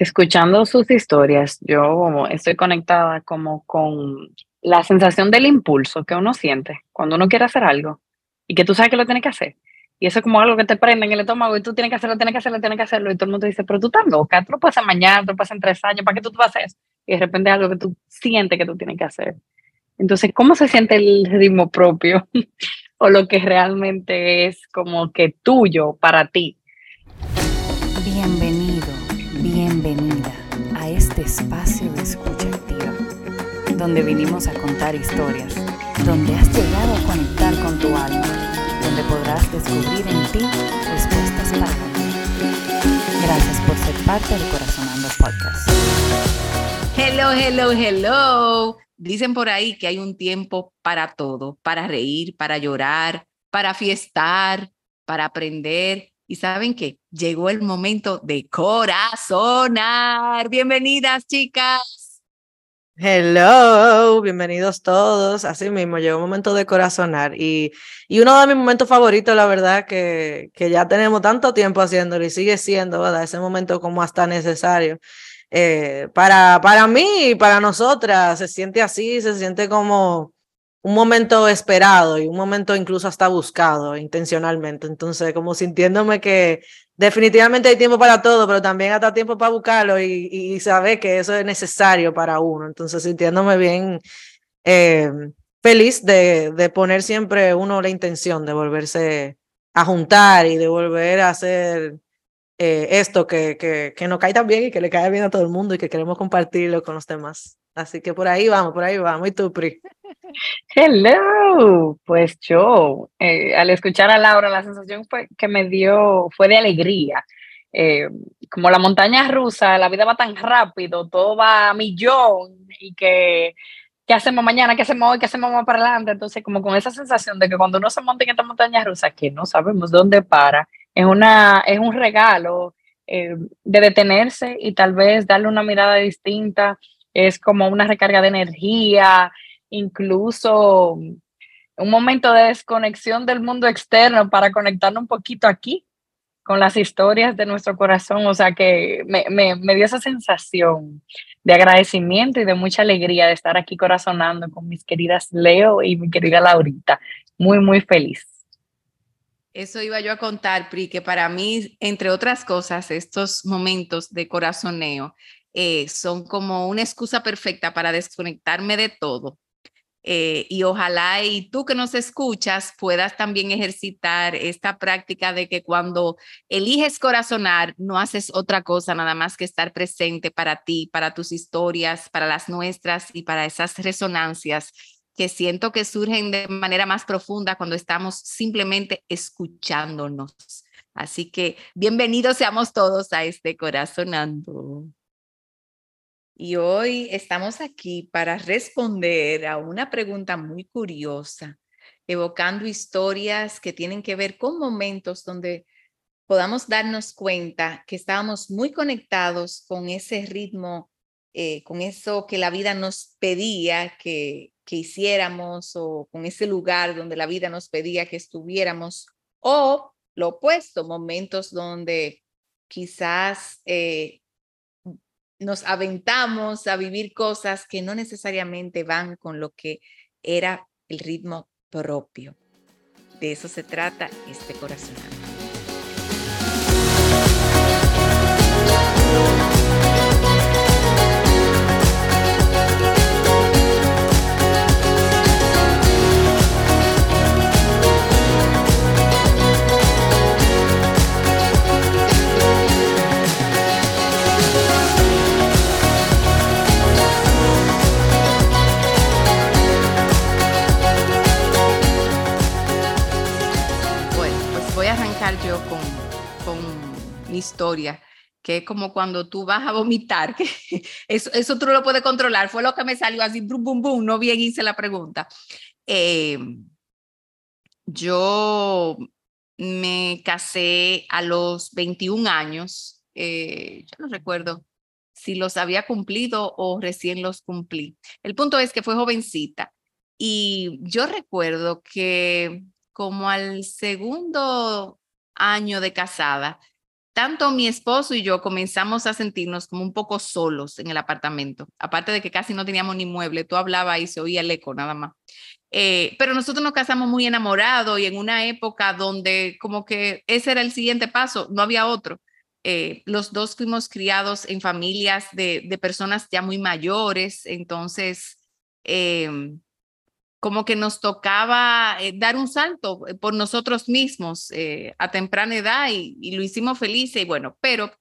Escuchando sus historias, yo estoy conectada como con la sensación del impulso que uno siente cuando uno quiere hacer algo y que tú sabes que lo tienes que hacer. Y eso es como algo que te prende en el estómago y tú tienes que hacerlo, tienes que hacerlo, tienes que hacerlo. Y todo el mundo dice, pero tú estás loca, tú lo puedes hacer mañana, tú lo puedes hacer en tres años, ¿para qué tú, tú eso? Y de repente algo que tú sientes que tú tienes que hacer. Entonces, ¿cómo se siente el ritmo propio? o lo que realmente es como que tuyo para ti. Espacio de escucha activa, donde vinimos a contar historias, donde has llegado a conectar con tu alma, donde podrás descubrir en ti respuestas para ti. Gracias por ser parte del Corazonando Podcast. Hello, hello, hello. Dicen por ahí que hay un tiempo para todo, para reír, para llorar, para fiestar, para aprender. Y saben que llegó el momento de corazonar. Bienvenidas, chicas. Hello, bienvenidos todos. Así mismo, llegó el momento de corazonar. Y, y uno de mis momentos favoritos, la verdad, que, que ya tenemos tanto tiempo haciéndolo y sigue siendo, ¿verdad? Ese momento como hasta necesario eh, para, para mí y para nosotras se siente así, se siente como un momento esperado y un momento incluso hasta buscado intencionalmente. Entonces, como sintiéndome que definitivamente hay tiempo para todo, pero también hasta tiempo para buscarlo y, y saber que eso es necesario para uno. Entonces, sintiéndome bien eh, feliz de, de poner siempre uno la intención de volverse a juntar y de volver a hacer eh, esto que, que, que nos cae tan bien y que le cae bien a todo el mundo y que queremos compartirlo con los demás. Así que por ahí vamos, por ahí vamos. ¿Y tú, Pri? Hello, pues yo, eh, al escuchar a Laura, la sensación fue, que me dio fue de alegría. Eh, como la montaña rusa, la vida va tan rápido, todo va a millón y que ¿qué hacemos mañana? ¿Qué hacemos hoy? ¿Qué hacemos más para adelante? Entonces, como con esa sensación de que cuando uno se monta en esta montaña rusa, que no sabemos dónde para, es, una, es un regalo eh, de detenerse y tal vez darle una mirada distinta. Es como una recarga de energía, incluso un momento de desconexión del mundo externo para conectarnos un poquito aquí con las historias de nuestro corazón. O sea que me, me, dio esa sensación de agradecimiento y de mucha alegría de estar aquí corazonando con mis queridas Leo y mi querida Laurita. Muy, muy feliz. Eso iba yo a contar, Pri, que para mí, entre otras cosas, estos momentos de corazoneo eh, son como una excusa perfecta para desconectarme de todo. Eh, y ojalá y tú que nos escuchas puedas también ejercitar esta práctica de que cuando eliges corazonar, no haces otra cosa nada más que estar presente para ti, para tus historias, para las nuestras y para esas resonancias que siento que surgen de manera más profunda cuando estamos simplemente escuchándonos. Así que bienvenidos seamos todos a este Corazonando. Y hoy estamos aquí para responder a una pregunta muy curiosa, evocando historias que tienen que ver con momentos donde podamos darnos cuenta que estábamos muy conectados con ese ritmo, eh, con eso que la vida nos pedía que, que hiciéramos o con ese lugar donde la vida nos pedía que estuviéramos o lo opuesto, momentos donde quizás eh, nos aventamos a vivir cosas que no necesariamente van con lo que era el ritmo propio. De eso se trata este corazón. Historia, que es como cuando tú vas a vomitar, que eso, eso tú no lo puedes controlar, fue lo que me salió así, bum, bum, bum, no bien hice la pregunta. Eh, yo me casé a los 21 años, eh, yo no recuerdo si los había cumplido o recién los cumplí. El punto es que fue jovencita y yo recuerdo que como al segundo año de casada, tanto mi esposo y yo comenzamos a sentirnos como un poco solos en el apartamento, aparte de que casi no teníamos ni mueble, tú hablabas y se oía el eco nada más. Eh, pero nosotros nos casamos muy enamorados y en una época donde como que ese era el siguiente paso, no había otro. Eh, los dos fuimos criados en familias de, de personas ya muy mayores, entonces eh, como que nos tocaba eh, dar un salto eh, por nosotros mismos eh, a temprana edad y, y, lo hicimos felices y bueno, pero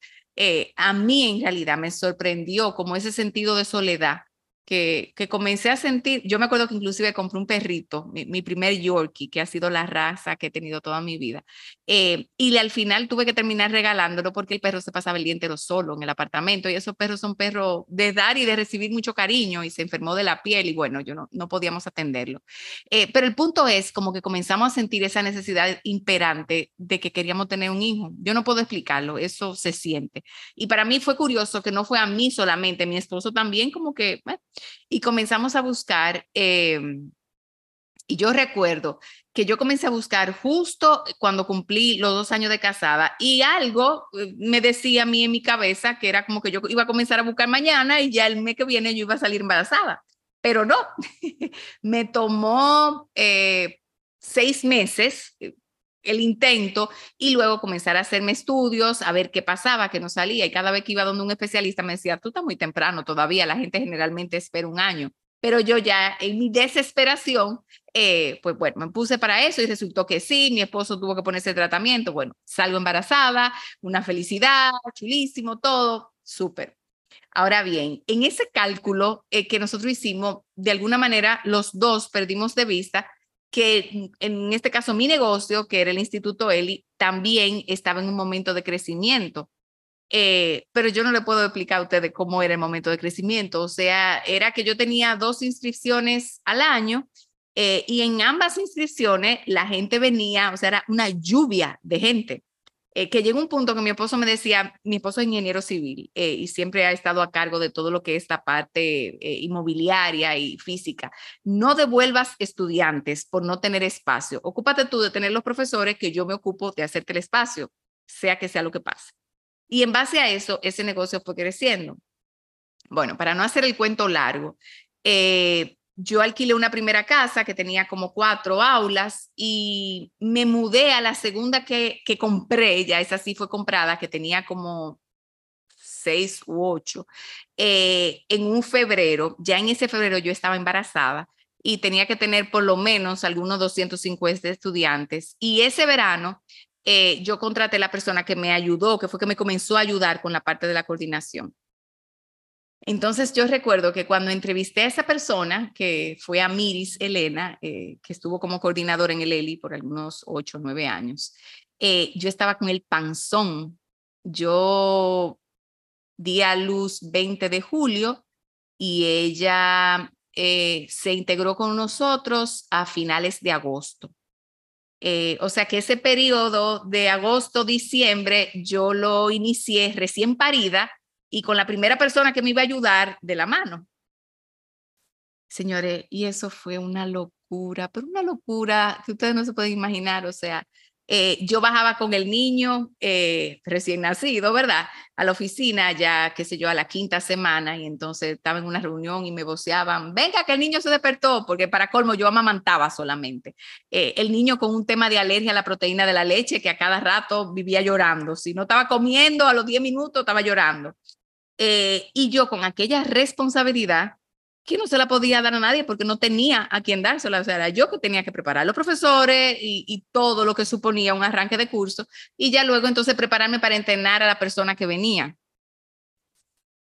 a mí en realidad me sorprendió como ese sentido de soledad que, que, comencé a sentir, yo me acuerdo que inclusive compré un perrito, mi, mi, primer Yorkie, que ha sido la raza que he tenido toda mi vida, eh, y al final tuve que terminar regalándolo porque el perro se pasaba el día entero solo en el apartamento y esos perros son perros de dar y de recibir mucho cariño y se enfermó de la piel y bueno, yo no, no podíamos atenderlo. Eh, pero el punto es como que comenzamos a sentir esa necesidad imperante de que queríamos tener un hijo. Yo no puedo explicarlo, eso se siente. Y para mí fue curioso que no fue a mí solamente, mi esposo también como que... Eh, y comenzamos a buscar, eh, y yo recuerdo que yo comencé a buscar justo cuando cumplí los dos años de casada y algo eh, me decía a mí en mi cabeza que era como que yo iba a comenzar a buscar mañana y ya el mes que viene yo iba a salir embarazada. Pero no, me tomó eh, seis meses eh, el intento y luego comenzar a hacerme estudios, a ver qué pasaba, que no salía. Y cada vez que iba donde un especialista me decía, tú estás muy temprano todavía, la gente generalmente espera un año. Pero yo ya en mi desesperación, eh, pues bueno, me puse para eso y resultó que sí, mi esposo tuvo que ponerse tratamiento. Bueno, salgo embarazada, una felicidad, chulísimo, todo, súper. Ahora bien, en ese cálculo eh, que nosotros hicimos, de alguna manera los dos perdimos de vista que en este caso mi negocio, que era el Instituto Eli, también estaba en un momento de crecimiento. Eh, pero yo no le puedo explicar a ustedes cómo era el momento de crecimiento. O sea, era que yo tenía dos inscripciones al año eh, y en ambas inscripciones la gente venía, o sea, era una lluvia de gente. Eh, que llegó un punto que mi esposo me decía, mi esposo es ingeniero civil eh, y siempre ha estado a cargo de todo lo que es esta parte eh, inmobiliaria y física. No devuelvas estudiantes por no tener espacio. Ocúpate tú de tener los profesores que yo me ocupo de hacerte el espacio, sea que sea lo que pase. Y en base a eso, ese negocio fue creciendo. Bueno, para no hacer el cuento largo, eh, yo alquilé una primera casa que tenía como cuatro aulas y me mudé a la segunda que, que compré, ya esa sí fue comprada, que tenía como seis u ocho, eh, en un febrero, ya en ese febrero yo estaba embarazada y tenía que tener por lo menos algunos 250 estudiantes. Y ese verano eh, yo contraté la persona que me ayudó, que fue que me comenzó a ayudar con la parte de la coordinación. Entonces yo recuerdo que cuando entrevisté a esa persona, que fue a Miris Elena, eh, que estuvo como coordinadora en el ELI por algunos ocho o nueve años, eh, yo estaba con el panzón. Yo di a luz 20 de julio y ella eh, se integró con nosotros a finales de agosto. O sea que ese periodo de agosto, diciembre, yo lo inicié recién parida y con la primera persona que me iba a ayudar de la mano. Señores, y eso fue una locura, pero una locura que ustedes no se pueden imaginar, o sea, eh, yo bajaba con el niño eh, recién nacido, ¿verdad? A la oficina ya, qué sé yo, a la quinta semana y entonces estaba en una reunión y me voceaban, venga que el niño se despertó, porque para colmo yo amamantaba solamente. Eh, el niño con un tema de alergia a la proteína de la leche que a cada rato vivía llorando. Si no estaba comiendo, a los 10 minutos estaba llorando. Eh, y yo con aquella responsabilidad que no se la podía dar a nadie porque no tenía a quien dársela. O sea, era yo que tenía que preparar a los profesores y, todo lo que suponía un arranque de curso y ya luego entonces prepararme para entrenar a la persona que venía.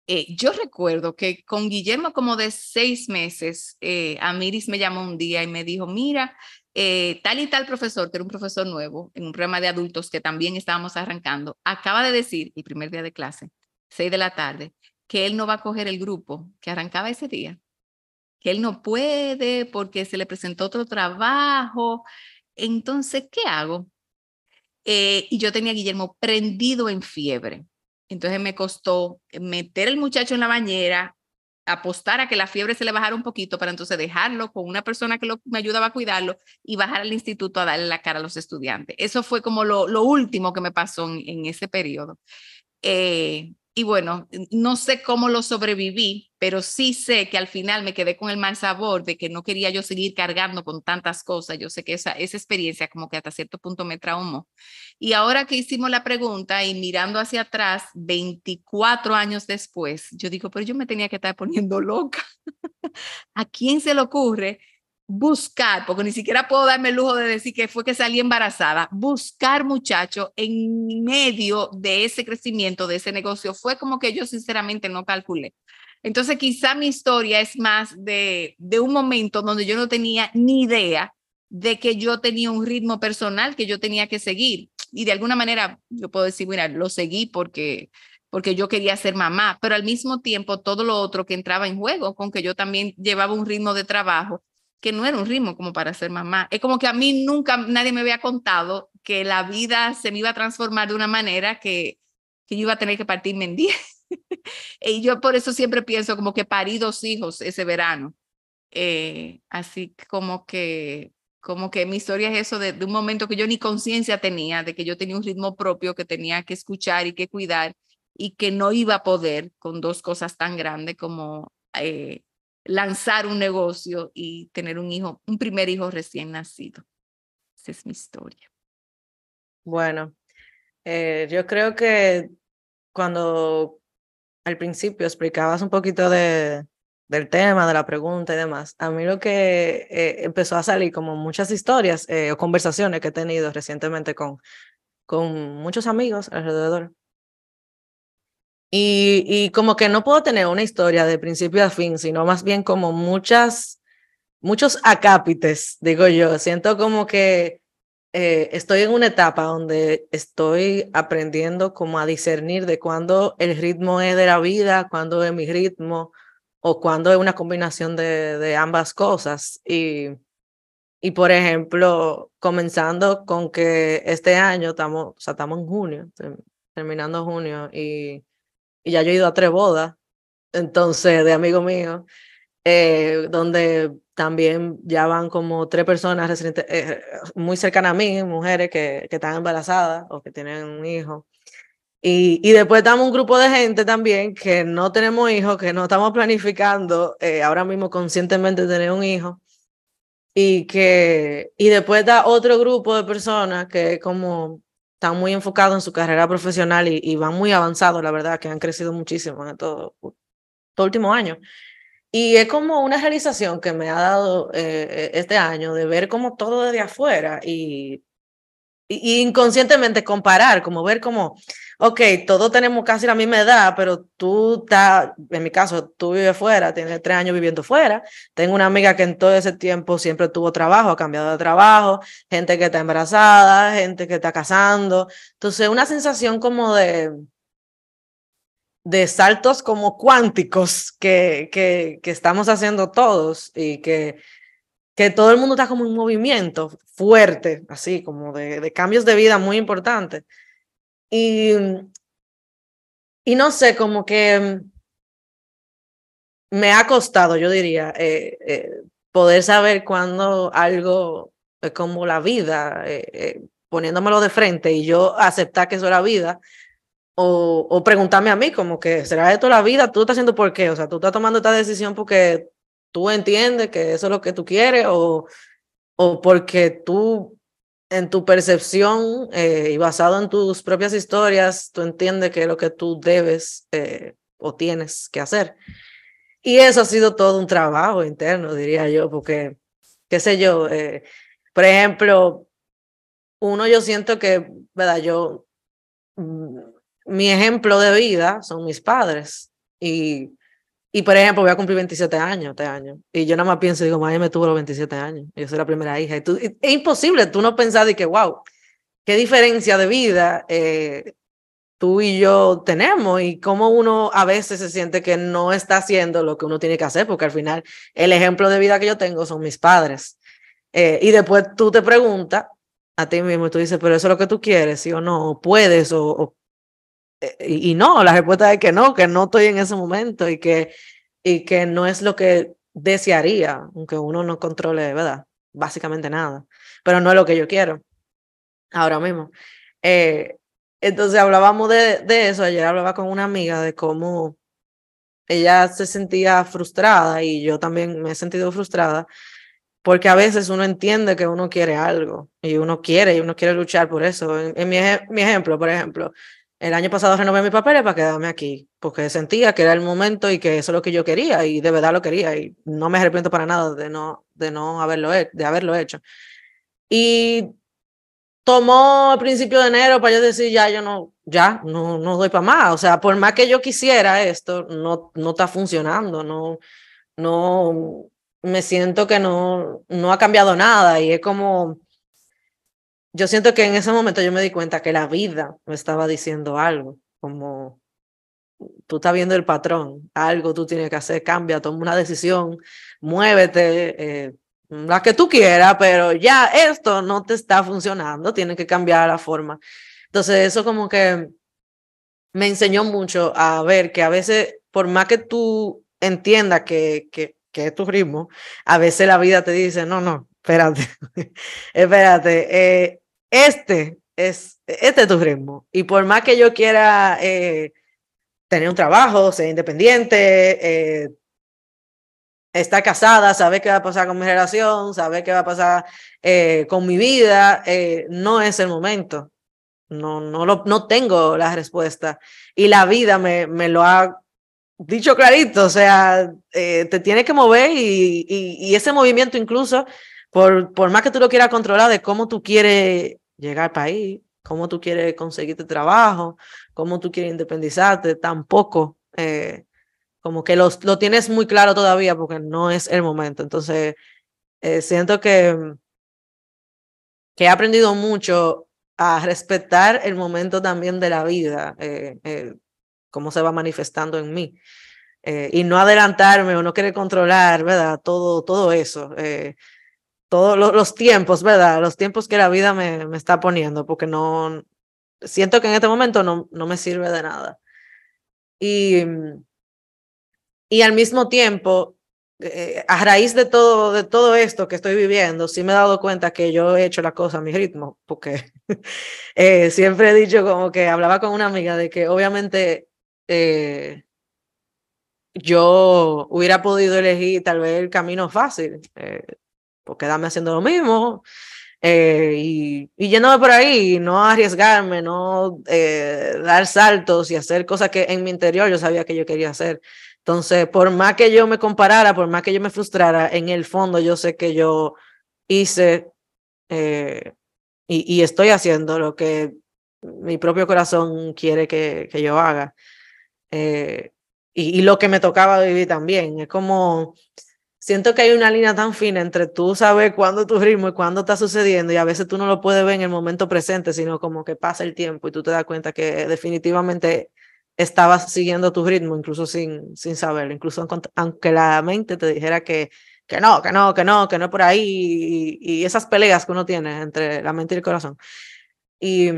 Eh, yo recuerdo que con Guillermo como de seis meses, eh, Amiris me llamó un día y me dijo, mira, eh, tal y tal profesor, que era un profesor nuevo en un programa de adultos que también estábamos arrancando, acaba de decir, el primer día de clase, 6 de la tarde, que él no va a coger el grupo que arrancaba ese día, que él no puede porque se le presentó otro trabajo. Entonces, ¿qué hago? Eh, y yo tenía a Guillermo prendido en fiebre. Entonces me costó meter el muchacho en la bañera, apostar a que la fiebre se le bajara un poquito para entonces dejarlo con una persona que me ayudaba a cuidarlo y bajar al instituto a darle la cara a los estudiantes. Eso fue como lo, lo último que me pasó en, en ese periodo. Eh, y bueno, no sé cómo lo sobreviví, pero sí sé que al final me quedé con el mal sabor de que no quería yo seguir cargando con tantas cosas. Yo sé que esa, esa experiencia como que hasta cierto punto me traumó. Y ahora que hicimos la pregunta y mirando hacia atrás, 24 años después, yo digo, pero yo me tenía que estar poniendo loca. ¿A quién se le ocurre buscar, porque ni siquiera puedo darme el lujo de decir que fue que salí embarazada, buscar muchacho en medio de ese crecimiento, de ese negocio, fue como que yo sinceramente no calculé. Entonces quizá mi historia es más de, de un momento donde yo no tenía ni idea de que yo tenía un ritmo personal que yo tenía que seguir. Y de alguna manera yo puedo decir, mira, lo seguí porque porque yo quería ser mamá, pero al mismo tiempo todo lo otro que entraba en juego, con que yo también llevaba un ritmo de trabajo que no era un ritmo como para ser mamá. Es como que a mí nunca nadie me había contado que la vida se me iba a transformar de una manera que, que yo iba a tener que partirme en 10. y yo por eso siempre pienso como que parí dos hijos ese verano. Eh, así como que como que mi historia es eso de, un momento que yo ni conciencia tenía, de que yo tenía un ritmo propio que tenía que escuchar y que cuidar y que no iba a poder con dos cosas tan grandes como eh, lanzar un negocio y tener un hijo, un primer hijo recién nacido. Esa es mi historia. Bueno, eh, yo creo que cuando al principio explicabas un poquito de, del tema, de la pregunta y demás, a mí lo que eh, empezó a salir como muchas historias eh, o conversaciones que he tenido recientemente con, con muchos amigos alrededor y, y, como que no puedo tener una historia de principio a fin, sino más bien como muchas, muchos acápites, digo yo. Siento como que eh, estoy en una etapa donde estoy aprendiendo como a discernir de cuándo el ritmo es de la vida, cuándo es mi ritmo, o cuándo es una combinación de, de ambas cosas. Y, y por ejemplo, comenzando con que este año estamos, o sea, estamos en junio, terminando junio, y y ya yo he ido a tres bodas, entonces, de amigo mío, eh, donde también ya van como tres personas eh, muy cercanas a mí, mujeres que, que están embarazadas o que tienen un hijo. Y, y, después estamos un grupo de gente también que no tenemos hijos, que no estamos planificando eh, ahora mismo conscientemente tener un hijo. Y que y después está otro grupo de personas que como están muy enfocados en su carrera profesional y, van muy avanzados, la verdad, que han crecido muchísimo en todo, todo último año. Y es como una realización que me ha dado eh, este año de ver como todo desde afuera y, y, inconscientemente comparar, como ver como, ok, todos tenemos casi la misma edad, pero tú estás, en mi caso, tú vives fuera, tienes tres años viviendo fuera. Tengo una amiga que en todo ese tiempo siempre tuvo trabajo, ha cambiado de trabajo, gente que está embarazada, gente que está casando. Entonces, una sensación como de, de saltos como cuánticos que, que, que estamos haciendo todos y que que todo el mundo está como en movimiento fuerte, así como de, de cambios de vida muy importantes. Y, y no sé, como que me ha costado, yo diría, eh, eh, poder saber cuándo algo es como la vida, eh, poniéndomelo de frente y yo aceptar que eso es la vida, o, o, preguntarme a mí como que, ¿será esto la vida? ¿Tú estás haciendo por qué? O sea, tú estás tomando esta decisión porque tú entiendes que eso es lo que tú quieres o, o porque tú en tu percepción eh, y basado en tus propias historias, tú entiendes que es lo que tú debes eh, o tienes que hacer. Y eso ha sido todo un trabajo interno, diría yo, porque, qué sé yo, eh, por ejemplo, uno yo siento que, ¿verdad? Yo, mm, mi ejemplo de vida son mis padres y y por ejemplo, voy a cumplir 27 años este año. Y yo nada más pienso, digo, madre me tuvo los 27 años. Yo soy la primera hija. Y tú, es imposible tú no pensar de que, wow, qué diferencia de vida eh, tú y yo tenemos y cómo uno a veces se siente que no está haciendo lo que uno tiene que hacer, porque al final el ejemplo de vida que yo tengo son mis padres. Eh, y después tú te preguntas a ti mismo y tú dices, pero eso es lo que tú quieres, sí o no, o puedes, o, eh, y, no, la respuesta es que no, que no estoy en ese momento y que y que no es lo que desearía, aunque uno no controle, ¿verdad? Básicamente nada, pero no es lo que yo quiero ahora mismo. Eh, entonces hablábamos de, de eso, ayer hablaba con una amiga de cómo ella se sentía frustrada y yo también me he sentido frustrada porque a veces uno entiende que uno quiere algo y uno quiere y uno quiere luchar por eso. En, mi, ejemplo, por ejemplo, el año pasado renové mis papeles para quedarme aquí, porque sentía que era el momento y que eso es lo que yo quería y de verdad lo quería y no me arrepiento para nada de no, de no haberlo, de haberlo hecho. Y tomó el principio de enero para yo decir, ya, yo no, ya, no, no doy para más. O sea, por más que yo quisiera esto, no, no está funcionando, no, no, me siento que no, no ha cambiado nada y es como, yo siento que en ese momento yo me di cuenta que la vida me estaba diciendo algo, como tú estás viendo el patrón, algo tú tienes que hacer, cambia, toma una decisión, muévete, eh, la que tú quieras, pero ya esto no te está funcionando, tiene que cambiar la forma. Entonces eso como que me enseñó mucho a ver que a veces, por más que tú entiendas que, que que es tu ritmo, a veces la vida te dice, no, no, espérate, espérate, eh, este es, este es tu ritmo. Y por más que yo quiera eh, tener un trabajo, ser independiente, eh, estar casada, saber qué va a pasar con mi relación, saber qué va a pasar con mi vida, no es el momento. No, no, lo, no tengo la respuesta. Y la vida me, me lo ha dicho clarito, o sea, eh, te tienes que mover y, y, ese movimiento incluso, por, por más que tú lo quieras controlar de cómo tú quieres llegar al país, cómo tú quieres conseguirte trabajo, cómo tú quieres independizarte, tampoco, eh, como que los, lo tienes muy claro todavía porque no es el momento. Entonces, eh, siento que, que he aprendido mucho a respetar el momento también de la vida cómo se va manifestando en mí. Eh, y no adelantarme o no querer controlar, ¿verdad? Todo, todo eso. Eh, todos los tiempos, ¿verdad? Los tiempos que la vida me, me, está poniendo, porque no, siento que en este momento no, no me sirve de nada. Y, y al mismo tiempo, eh, a raíz de todo, de todo esto que estoy viviendo, sí me he dado cuenta que yo he hecho la cosa a mi ritmo, porque siempre he dicho como que hablaba con una amiga de que obviamente eh, yo hubiera podido elegir tal vez el camino fácil, eh, por quedarme haciendo lo mismo eh, y, y, yéndome por ahí, no arriesgarme, no eh, dar saltos y hacer cosas que en mi interior yo sabía que yo quería hacer. Entonces, por más que yo me comparara, por más que yo me frustrara, en el fondo yo sé que yo hice y, y, estoy haciendo lo que mi propio corazón quiere que, que yo haga. Eh, y, y, lo que me tocaba vivir también. Es como, siento que hay una línea tan fina entre tú saber cuándo tu ritmo y cuándo está sucediendo y a veces tú no lo puedes ver en el momento presente, sino como que pasa el tiempo y tú te das cuenta que definitivamente estabas siguiendo tu ritmo, incluso sin, sin saberlo, incluso aunque la mente te dijera que, que no, que no, que no, que no por ahí y, y esas peleas que uno tiene entre la mente y el corazón. Y,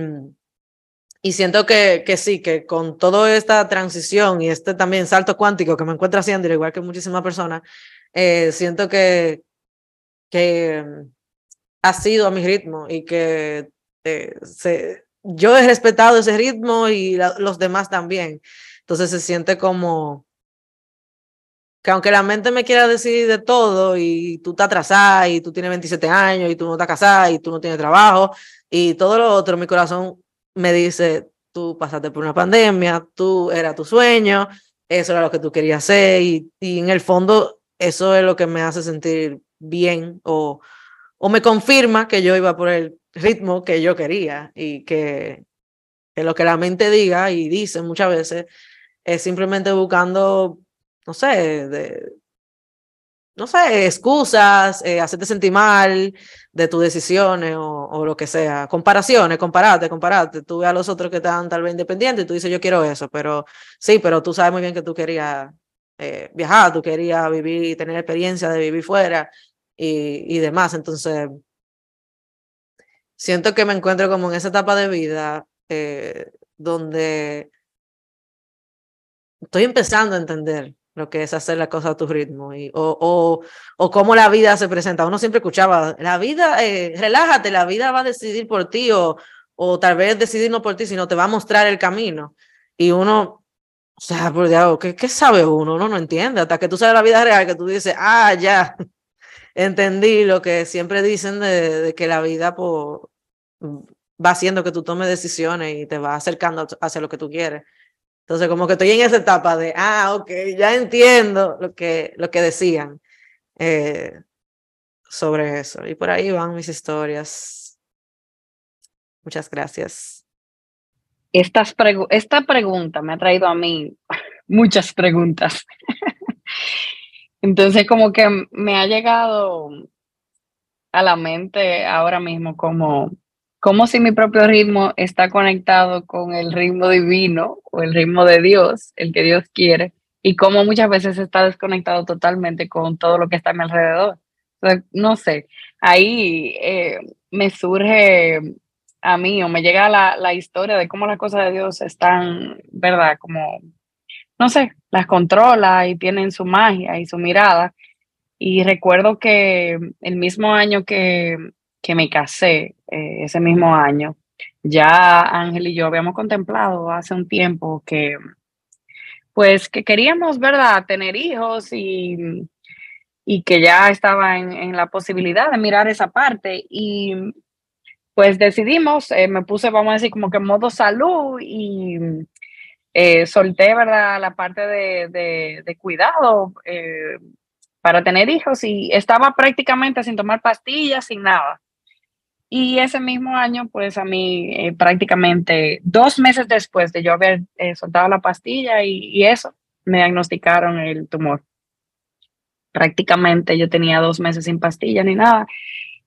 y siento que, que sí, que con toda esta transición y este también salto cuántico que me encuentro haciendo, igual que muchísimas personas, eh, siento que, que ha sido a mi ritmo y que eh, se, yo he respetado ese ritmo y los demás también. Entonces se siente como que aunque la mente me quiera decir de todo y tú estás atrasada y tú tienes 27 años y tú no estás casada y tú no tienes trabajo y todo lo otro, mi corazón me dice, tú pasaste por una pandemia, tú era tu sueño, eso era lo que tú querías hacer y, y en el fondo eso es lo que me hace sentir bien o, o me confirma que yo iba por el ritmo que yo quería y que, que lo que la mente diga y dice muchas veces es simplemente buscando, no sé, de, no sé, excusas, eh, hacerte sentir mal de tus decisiones o, o, lo que sea. Comparaciones, comparate, comparate. Tú ves a los otros que están tal vez independientes y tú dices, yo quiero eso, pero sí, pero tú sabes muy bien que tú querías eh, viajar, tú querías vivir y tener experiencia de vivir fuera y, y demás. Entonces, siento que me encuentro como en esa etapa de vida eh, donde estoy empezando a entender lo que es hacer la cosa a tu ritmo y, o, o, o cómo la vida se presenta. Uno siempre escuchaba, la vida, eh, relájate, la vida va a decidir por ti o, o tal vez decidir no por ti, sino te va a mostrar el camino. Y uno, o sea, por Dios, ¿qué, ¿qué, sabe uno? Uno no entiende. Hasta que tú sabes la vida real, que tú dices, ah, ya, entendí lo que siempre dicen de, que la vida por, va haciendo que tú tomes decisiones y te va acercando hacia lo que tú quieres. Entonces, como que estoy en esa etapa de, ah, ok, ya entiendo lo que, lo que decían eh, sobre eso. Y por ahí van mis historias. Muchas gracias. Esta pregunta me ha traído a mí muchas preguntas. Entonces, como que me ha llegado a la mente ahora mismo como como si mi propio ritmo está conectado con el ritmo divino o el ritmo de Dios, el que Dios quiere, y cómo muchas veces está desconectado totalmente con todo lo que está a mi alrededor. no sé, ahí eh, me surge a mí o me llega la, la historia de cómo las cosas de Dios están, ¿verdad? Como, no sé, las controla y tienen su magia y su mirada. Y recuerdo que el mismo año que que me casé eh, ese mismo año, ya Ángel y yo habíamos contemplado hace un tiempo que, pues, que queríamos, ¿verdad?, tener hijos y, y que ya estaba en, la posibilidad de mirar esa parte. Y pues decidimos, eh, me puse, vamos a decir, como que modo salud y eh, solté, ¿verdad?, la parte de, de, cuidado para tener hijos y estaba prácticamente sin tomar pastillas, sin nada. Y ese mismo año, pues a mí eh, prácticamente dos meses después de yo haber eh, soltado la pastilla y, eso, me diagnosticaron el tumor. Prácticamente yo tenía dos meses sin pastilla ni nada.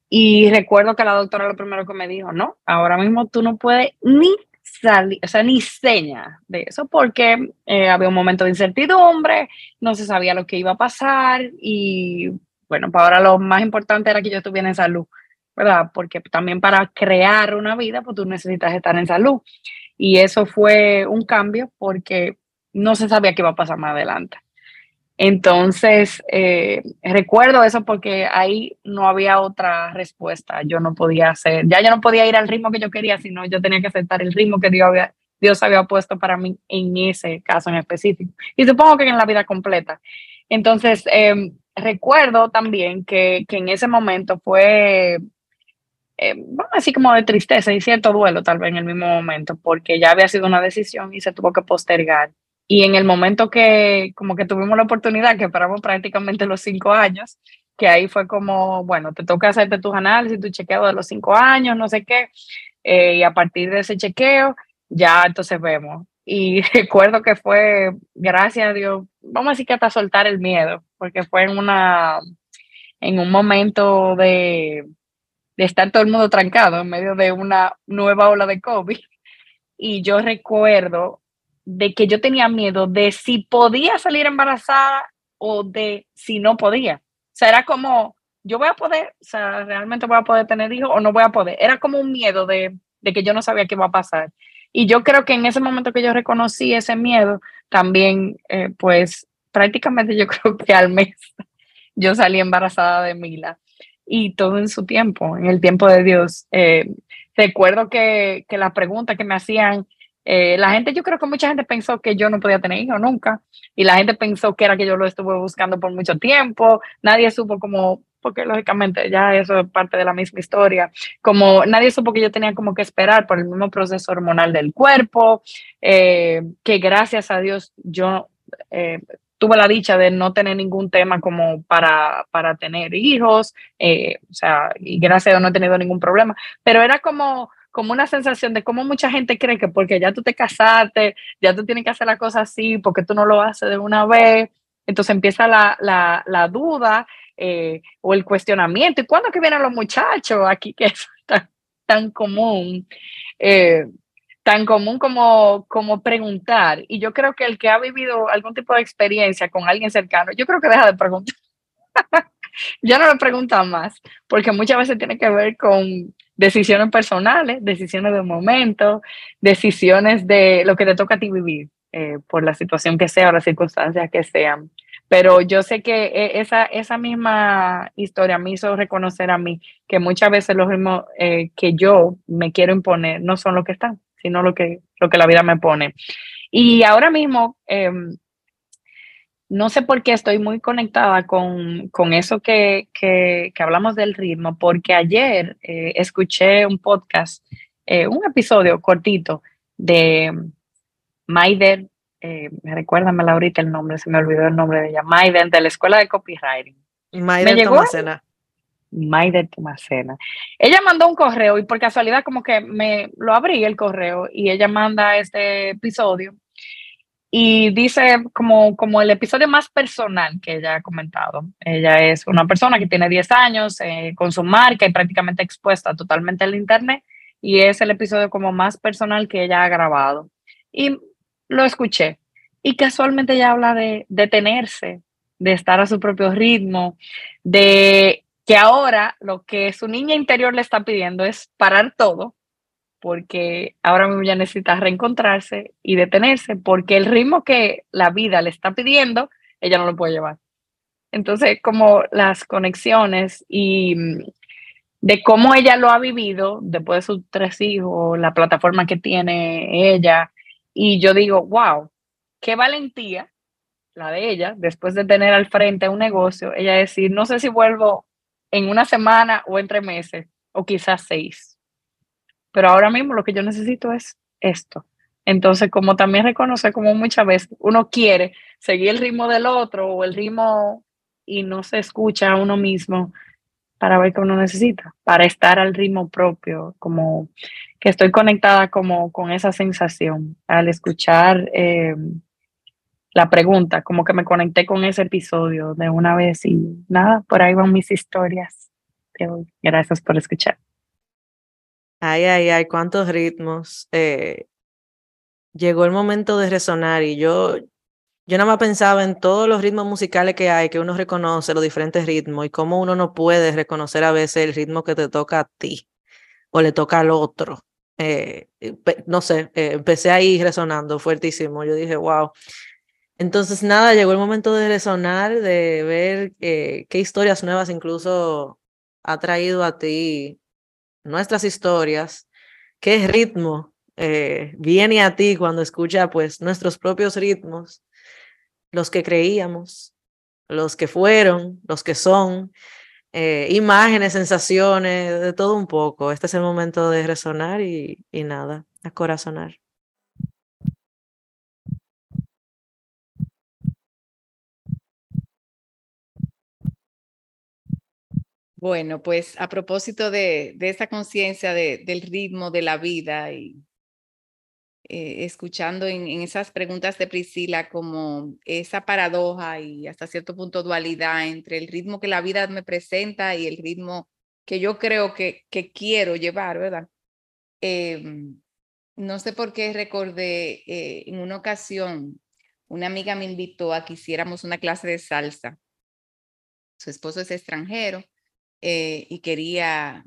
Y recuerdo que la doctora lo primero que me dijo, no, ahora mismo tú no puedes ni salir, o sea, ni seña de eso, porque eh, había un momento de incertidumbre, no se sabía lo que iba a pasar y bueno, para ahora lo más importante era que yo estuviera en salud. ¿verdad? Porque también para crear una vida, pues tú necesitas estar en salud. Y eso fue un cambio porque no se sabía qué iba a pasar más adelante. Entonces, eh, recuerdo eso porque ahí no había otra respuesta. Yo no podía hacer, ya yo no podía ir al ritmo que yo quería, sino yo tenía que aceptar el ritmo que Dios había, Dios había puesto para mí en ese caso en específico. Y supongo que en la vida completa. Entonces, eh, recuerdo también que, que, en ese momento fue eh, así como de tristeza y cierto duelo tal vez en el mismo momento, porque ya había sido una decisión y se tuvo que postergar. Y en el momento que como que tuvimos la oportunidad, que esperamos prácticamente los cinco años, que ahí fue como, bueno, te toca hacerte tus análisis, tu chequeo de los cinco años, no sé qué, eh, y a partir de ese chequeo, ya entonces vemos. Y recuerdo que fue, gracias a Dios, vamos a decir que hasta soltar el miedo, porque fue en una, en un momento de, de estar todo el mundo trancado en medio de una nueva ola de COVID. Y yo recuerdo de que yo tenía miedo de si podía salir embarazada o de si no podía. O sea, era como, yo voy a poder, o sea, realmente voy a poder tener hijos o no voy a poder. Era como un miedo de, de que yo no sabía qué iba a pasar. Y yo creo que en ese momento que yo reconocí ese miedo, también, eh, pues prácticamente yo creo que al mes yo salí embarazada de Mila y todo en su tiempo, en el tiempo de Dios. Eh, recuerdo que, que la pregunta que me hacían, eh, la gente, yo creo que mucha gente pensó que yo no podía tener hijos nunca, y la gente pensó que era que yo lo estuve buscando por mucho tiempo, nadie supo como, porque lógicamente ya eso es parte de la misma historia, como nadie supo que yo tenía como que esperar por el mismo proceso hormonal del cuerpo, eh, que gracias a Dios yo tuve la dicha de no tener ningún tema como para, para tener hijos, eh, o sea, y gracias a Dios no he tenido ningún problema, pero era como, como una sensación de cómo mucha gente cree que porque ya tú te casaste, ya tú tienes que hacer la cosa así, porque tú no lo haces de una vez, entonces empieza la, la, duda eh, o el cuestionamiento, ¿y cuándo que vienen los muchachos aquí que es tan, tan común? Eh, tan común como, como preguntar. Y yo creo que el que ha vivido algún tipo de experiencia con alguien cercano, yo creo que deja de preguntar. ya no le preguntan más, porque muchas veces tiene que ver con decisiones personales, decisiones de momento, decisiones de lo que te toca a ti vivir, eh, por la situación que sea o las circunstancias que sean. pero yo sé que e, esa, esa misma historia me hizo reconocer a mí que muchas veces los ritmos eh, que yo me quiero imponer no son lo que están, sino lo que, lo que la vida me pone. Y ahora mismo, em, no sé por qué estoy muy conectada con, con eso que, que, que, hablamos del ritmo, porque ayer eh, escuché un podcast, eh, un episodio cortito de Maider, eh, recuérdame ahorita el nombre, se me olvidó el nombre de ella, Maider, de la Escuela de Copywriting. Maider Tomacena. Maider Tomacena. Ella mandó un correo y por casualidad como que me lo abrí el correo y ella manda este episodio y dice como, como el episodio más personal que ella ha comentado. Ella es una persona que tiene 10 años eh, con su marca y prácticamente expuesta totalmente al Internet y es el episodio como más personal que ella ha grabado. Y lo escuché. Y casualmente ella habla de detenerse, de estar a su propio ritmo, de que ahora lo que su niña interior le está pidiendo es parar todo, porque ahora mismo ya necesita reencontrarse y detenerse, porque el ritmo que la vida le está pidiendo, ella no lo puede llevar. Entonces, como las conexiones y mm, de cómo ella lo ha vivido después de sus tres hijos, la plataforma que tiene ella, y yo digo, wow, qué valentía la de ella, después de tener al frente un negocio, ella decir, no sé si vuelvo en una semana o entre meses, o quizás seis. Pero ahora mismo lo que yo necesito es esto. Entonces, como también reconoce como muchas veces uno quiere seguir el ritmo del otro o el ritmo y no se escucha a uno mismo para ver qué uno necesita, para estar al ritmo propio, como que estoy conectada como con esa sensación al escuchar eh, la pregunta, como que me conecté con ese episodio de una vez y nada, por ahí van mis historias. Gracias por escuchar. Ay, ay, ay, cuántos ritmos. Eh, llegó el momento de resonar y yo, yo nada más pensaba en todos los ritmos musicales que hay, que uno reconoce, los diferentes ritmos y cómo uno no puede reconocer a veces el ritmo que te toca a ti o le toca al otro. Eh, no sé, eh, empecé ahí resonando fuertísimo. Yo dije, wow. Entonces, nada, llegó el momento de resonar, de ver qué historias nuevas incluso ha traído a ti nuestras historias, qué ritmo viene a ti cuando escucha pues nuestros propios ritmos, los que creíamos, los que fueron, los que son, eh, imágenes, sensaciones, de todo un poco. Este es el momento de resonar y, y nada, a corazonar. Bueno, pues a propósito de, esa conciencia de, del ritmo de la vida y eh, escuchando en, esas preguntas de Priscila como esa paradoja y hasta cierto punto dualidad entre el ritmo que la vida me presenta y el ritmo que yo creo que, que quiero llevar, ¿verdad? Em, no sé por qué recordé eh, en una ocasión, una amiga me invitó a que hiciéramos una clase de salsa. Su esposo es extranjero eh, y quería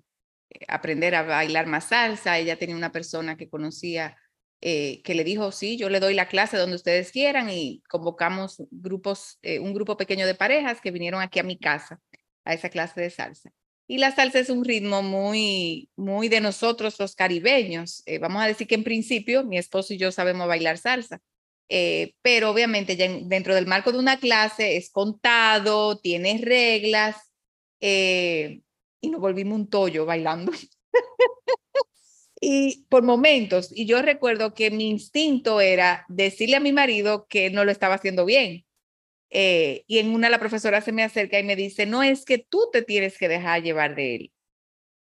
aprender a bailar más salsa. Ella tenía una persona que conocía eh, que le dijo, sí, yo le doy la clase donde ustedes quieran y convocamos grupos, eh, un grupo pequeño de parejas que vinieron aquí a mi casa a esa clase de salsa. Y la salsa es un ritmo muy, muy de nosotros los caribeños. Eh, vamos a decir que en principio mi esposo y yo sabemos bailar salsa, pero obviamente ya dentro del marco de una clase es contado, tiene reglas y nos volvimos un tollo bailando. Y por momentos, y yo recuerdo que mi instinto era decirle a mi marido que no lo estaba haciendo bien. Eh, y en una la profesora se me acerca y me dice, no es que tú te tienes que dejar llevar de él.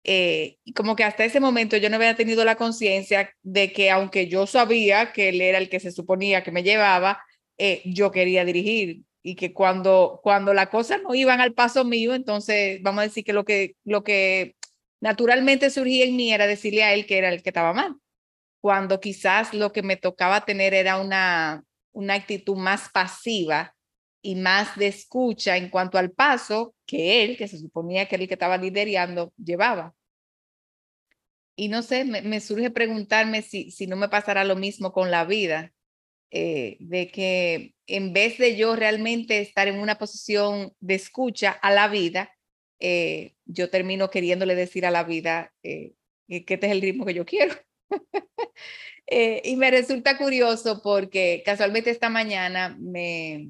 Eh, como que hasta ese momento yo no había tenido la conciencia de que aunque yo sabía que él era el que se suponía que me llevaba, eh, yo quería dirigir y que cuando, cuando las cosas no iban al paso mío, entonces vamos a decir que lo que, lo que naturalmente surgía en mí era decirle a él que era el que estaba mal, cuando quizás lo que me tocaba tener era una, una actitud más pasiva y más de escucha en cuanto al paso que él, que se suponía que era el que estaba liderando, llevaba. Y no sé, me, surge preguntarme si, si no me pasará lo mismo con la vida. Eh, de que en vez de yo realmente estar en una posición de escucha a la vida, eh, yo termino queriéndole decir a la vida que este es el ritmo que yo quiero. y me resulta curioso porque casualmente esta mañana me,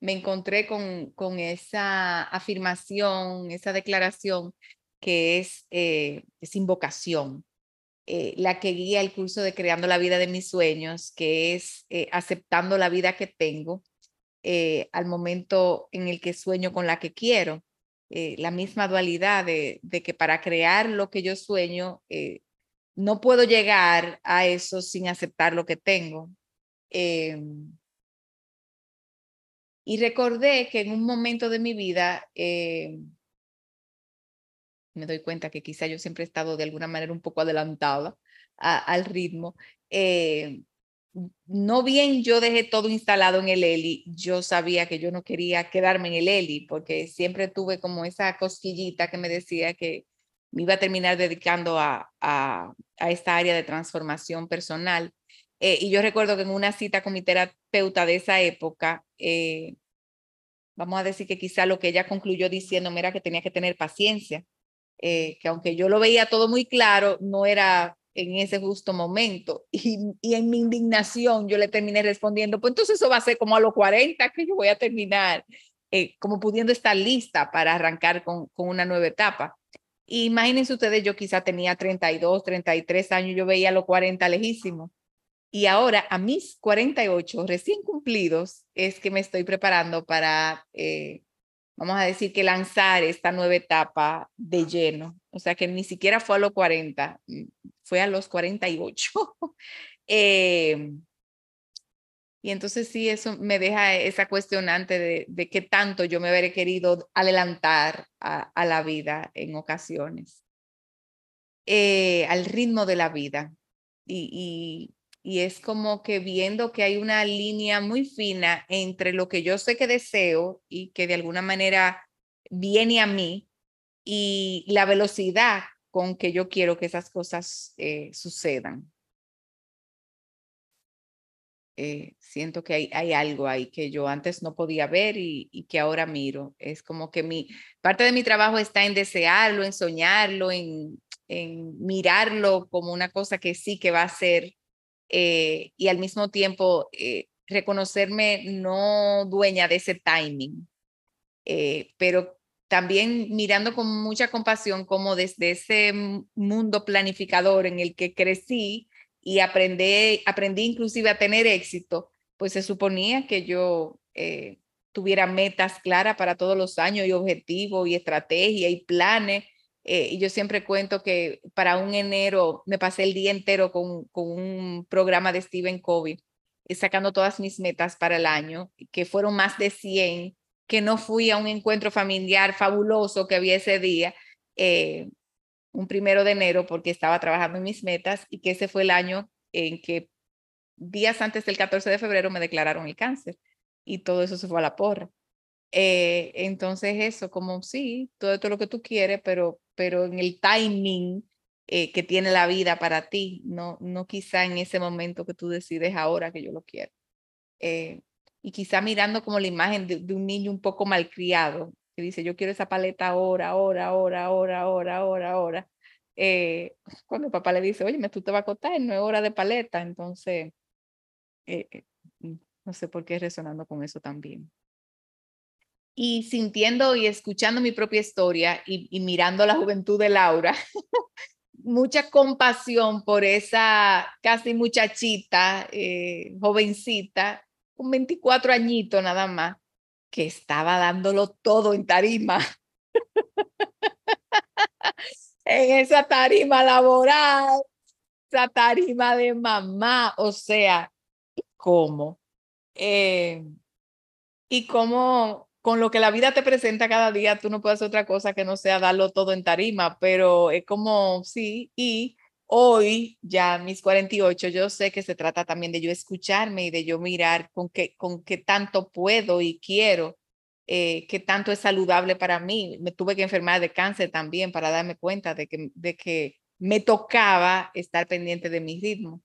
me encontré con, con esa afirmación, esa declaración que es, es invocación. Eh, la que guía el curso de Creando la vida de mis sueños, que es eh, aceptando la vida que tengo eh, al momento en el que sueño con la que quiero. la misma dualidad de, que para crear lo que yo sueño, no puedo llegar a eso sin aceptar lo que tengo. Em, y recordé que en un momento de mi vida, em, me doy cuenta que quizá yo siempre he estado de alguna manera un poco adelantada al ritmo. Eh, no bien yo dejé todo instalado en el ELI, yo sabía que yo no quería quedarme en el ELI porque siempre tuve como esa cosquillita que me decía que me iba a terminar dedicando a, a, esta área de transformación personal. Eh, y yo recuerdo que en una cita con mi terapeuta de esa época, eh, vamos a decir que quizá lo que ella concluyó diciéndome era que tenía que tener paciencia, eh, que aunque yo lo veía todo muy claro, no era en ese justo momento. Y, en mi indignación yo le terminé respondiendo, pues entonces eso va a ser como a los 40 que yo voy a terminar, eh, como pudiendo estar lista para arrancar con, con una nueva etapa. imagínense ustedes, yo quizá tenía 32, 33 años, yo veía a los 40 lejísimos. Y ahora, a mis 48 recién cumplidos, es que me estoy preparando para eh, vamos a decir que lanzar esta nueva etapa de lleno. O sea que ni siquiera fue a los 40, mm, fue a los 48. eh, y entonces sí, eso me deja esa cuestionante de, de qué tanto yo me hubiera querido adelantar a, a la vida en ocasiones, eh, al ritmo de la vida. Y, y es como que viendo que hay una línea muy fina entre lo que yo sé que deseo y que de alguna manera viene a mí y la velocidad con que yo quiero que esas cosas eh, sucedan. Eh, siento que hay, hay, algo ahí que yo antes no podía ver y, y, que ahora miro. Es como que mi parte de mi trabajo está en desearlo, en soñarlo, en, en mirarlo como una cosa que sí que va a ser eh, y al mismo tiempo eh, reconocerme no dueña de ese timing, eh, pero también mirando con mucha compasión como desde ese mundo planificador en el que crecí y aprendí, aprendí inclusive a tener éxito, pues se suponía que yo tuviera metas claras para todos los años y objetivos y estrategia y planes eh, y yo siempre cuento que para un enero me pasé el día entero con, con un programa de Stephen Covey, eh, sacando todas mis metas para el año, que fueron más de 100, que no fui a un encuentro familiar fabuloso que había ese día, eh, un primero de enero, porque estaba trabajando en mis metas y que ese fue el año en que días antes del 14 de febrero me declararon el cáncer y todo eso se fue a la porra. Eh, entonces eso, como sí, todo es lo que tú quieres, pero, pero en el timing eh, que tiene la vida para ti, no, no quizá en ese momento que tú decides ahora que yo lo quiero. Eh, y quizá mirando como la imagen de, un niño un poco malcriado, que dice, yo quiero esa paleta ahora, ahora, ahora, ahora, ahora, ahora, ahora. cuando el papá le dice, oye, tú te vas a acostar, no es hora de paleta, entonces, mm, no sé por qué resonando con eso también y sintiendo y escuchando mi propia historia y, mirando la juventud de Laura, mucha compasión por esa casi muchachita, eh, jovencita, un 24 añitos nada más, que estaba dándolo todo en tarima. en esa tarima laboral, esa tarima de mamá, o sea, ¿cómo? Eh, y cómo con lo que la vida te presenta cada día, tú no puedes otra cosa que no sea darlo todo en tarima, pero es como, sí, y hoy, ya mis 48, yo sé que se trata también de yo escucharme y de yo mirar con qué, con qué tanto puedo y quiero, eh, qué tanto es saludable para mí. Me tuve que enfermar de cáncer también para darme cuenta de que, de que me tocaba estar pendiente de mi ritmo.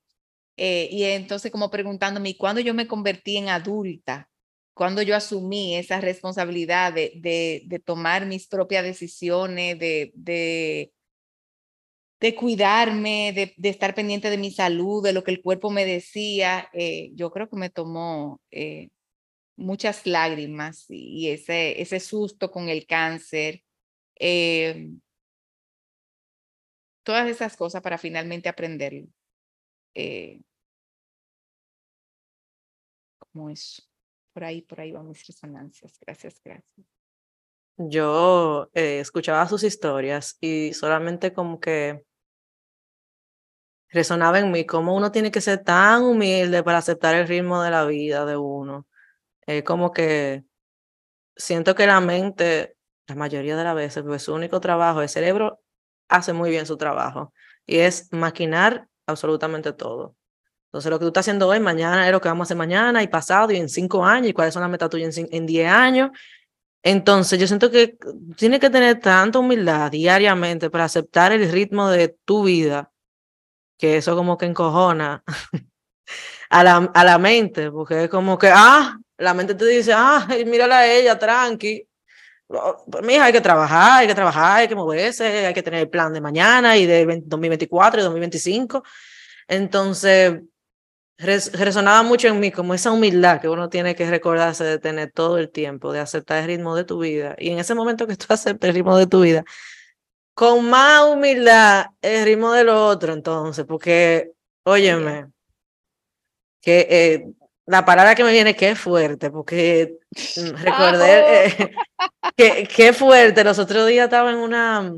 Eh, y entonces como preguntándome, ¿cuándo yo me convertí en adulta? ¿Cuándo yo asumí esa responsabilidad de, tomar mis propias decisiones, de, cuidarme, de, estar pendiente de mi salud, de lo que el cuerpo me decía? Eh, yo creo que me tomó eh, muchas lágrimas y ese, susto con el cáncer. Eh, todas esas cosas para finalmente aprenderlo. Eh, como eso. Por ahí, por ahí van mis resonancias. Gracias, gracias. Yo eh, escuchaba sus historias y solamente como que resonaba en mí cómo uno tiene que ser tan humilde para aceptar el ritmo de la vida de uno. Es como que siento que la mente, la mayoría de las veces, pues su único trabajo, el cerebro hace muy bien su trabajo y es maquinar absolutamente todo. Entonces, lo que tú estás haciendo hoy, mañana es lo que vamos a hacer mañana y pasado y en cinco años y cuáles son las metas tuyas en, en diez años. Entonces, yo siento que tienes que tener tanta humildad diariamente para aceptar el ritmo de tu vida, que eso como que encojona a la, a la mente, porque es como que, ah, la mente te dice, ah, mírala a ella, tranqui, pues, mija, hay que trabajar, hay que trabajar, hay que moverse, hay que tener el plan de mañana y de 2024 y 2025. Entonces, resonaba mucho en mí como esa humildad que uno tiene que recordarse de tener todo el tiempo, de aceptar el ritmo de tu vida. Y en ese momento que tú aceptas el ritmo de tu vida, con más humildad el ritmo del otro, entonces, porque, óyeme, que eh, la palabra que me viene que es fuerte, porque mm, recordé eh, que, que fuerte. Los otros días estaba en una,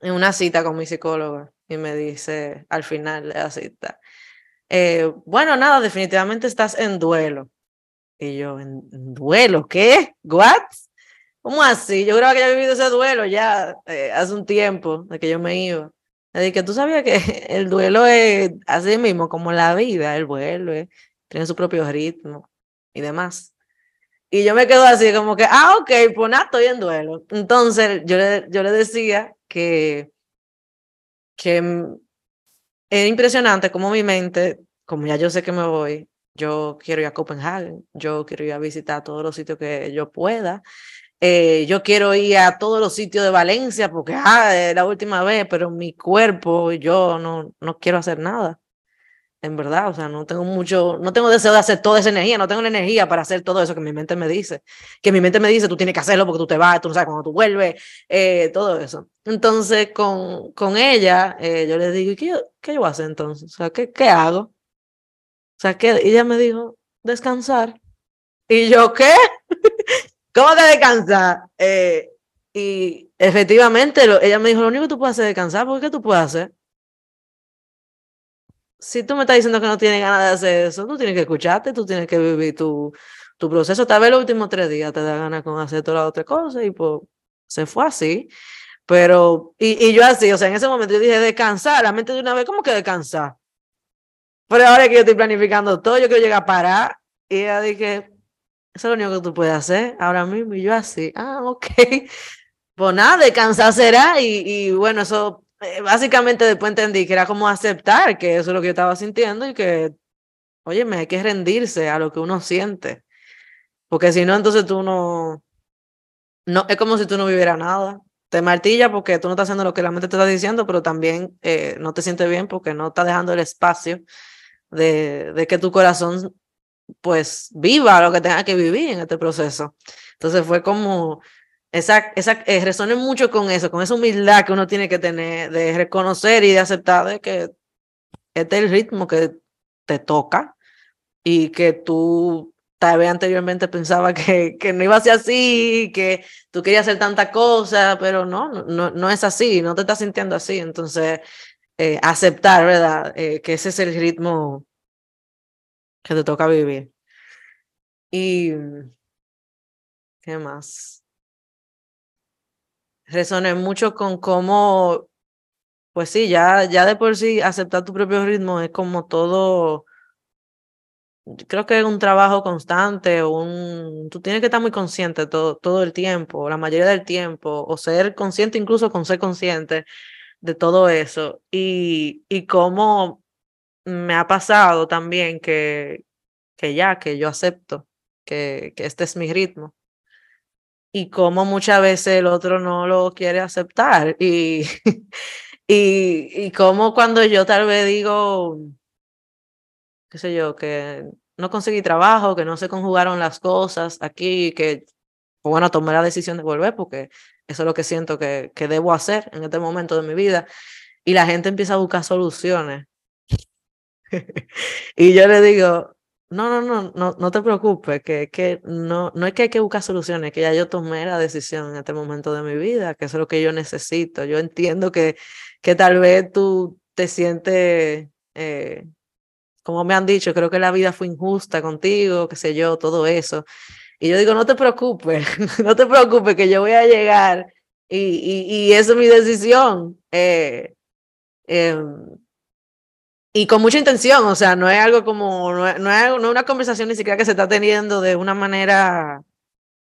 en una cita con mi psicóloga y me dice al final de la cita, eh, bueno, nada, definitivamente estás en duelo. Y yo, ¿en, duelo? ¿Qué? ¿What? ¿Cómo así? Yo creo que ya he vivido ese duelo ya eh, hace un tiempo de que yo me iba. Así que tú sabías que el duelo es así mismo como la vida, el vuelve, tiene su propio ritmo y demás. Y yo me quedo así como que, ah, ok, pues nada, estoy en duelo. Entonces yo le, yo le decía que, que es impresionante como mi mente, como ya yo sé que me voy, yo quiero ir a Copenhague, yo quiero ir a visitar todos los sitios que yo pueda. Eh, yo quiero ir a todos los sitios de Valencia porque ah, es la última vez, pero mi cuerpo, yo no, no quiero hacer nada en verdad, o sea, no tengo mucho, no tengo deseo de hacer toda esa energía, no tengo la energía para hacer todo eso que mi mente me dice, que mi mente me dice, tú tienes que hacerlo porque tú te vas, tú no sabes cuando tú vuelves, eh, todo eso. Entonces, con, con ella, eh, yo le digo, ¿qué yo, ¿qué yo voy a hacer entonces? O sea, ¿qué, qué hago? O sea, que ella me dijo, descansar. Y yo, ¿qué? ¿Cómo que descansar? Eh, y efectivamente, ella me dijo, lo único que tú puedes hacer es descansar, porque ¿qué tú puedes hacer? Si tú me estás diciendo que no tienes ganas de hacer eso, tú tienes que escucharte, tú tienes que vivir tu, tu proceso. Tal vez los últimos tres días te da ganas con hacer toda la otra cosa y pues se fue así. Pero, y, y yo así, o sea, en ese momento yo dije descansar, la mente de una vez, ¿cómo que descansar? Pero ahora que yo estoy planificando todo, yo quiero llegar a parar y ella dije, eso es lo único que tú puedes hacer ahora mismo. Y yo así, ah, ok. Pues nada, descansar será. Y, y bueno, eso básicamente después entendí que era como aceptar que eso es lo que yo estaba sintiendo y que, oye, me hay que rendirse a lo que uno siente. Porque si no, entonces tú no, no, es como si tú no vivieras nada. Te martilla porque tú no estás haciendo lo que la mente te está diciendo, pero también eh, no te sientes bien porque no estás dejando el espacio de, de que tu corazón pues viva lo que tenga que vivir en este proceso. Entonces fue como esa, esa, eh, resuene mucho con eso, con esa humildad que uno tiene que tener de reconocer y de aceptar de que este es el ritmo que te toca y que tú tal vez anteriormente pensaba que, no iba a ser así, que tú querías hacer tanta cosa, pero no, no, no es así, no te estás sintiendo así. Entonces, eh, aceptar, ¿verdad? Eh, que ese es el ritmo que te toca vivir. Y, ¿qué más? Resoné mucho con cómo, pues sí, ya, ya de por sí aceptar tu propio ritmo es como todo, creo que es un trabajo constante, un, tú tienes que estar muy consciente todo, todo el tiempo, la mayoría del tiempo, o ser consciente incluso con ser consciente de todo eso. Y, y cómo me ha pasado también que, que ya, que yo acepto que, que este es mi ritmo y como muchas veces el otro no lo quiere aceptar y, y, y como cuando yo tal vez digo, qué sé yo, que no conseguí trabajo, que no se conjugaron las cosas aquí, que, pues bueno, tomé la decisión de volver porque eso es lo que siento que, que debo hacer en este momento de mi vida. Y la gente empieza a buscar soluciones. y yo le digo, no, no, no, no, no te preocupes, que, que no, no es que hay que buscar soluciones, que ya yo tomé la decisión en este momento de mi vida, que eso es lo que yo necesito. Yo entiendo que, que tal vez tú te sientes, eh, como me han dicho, creo que la vida fue injusta contigo, qué sé yo, todo eso. Y yo digo, no te preocupes, no te preocupes, que yo voy a llegar y, y, y eso es mi decisión. Eh, eh, y con mucha intención, o sea, no es algo como, no es, no es, una conversación ni siquiera que se está teniendo de una manera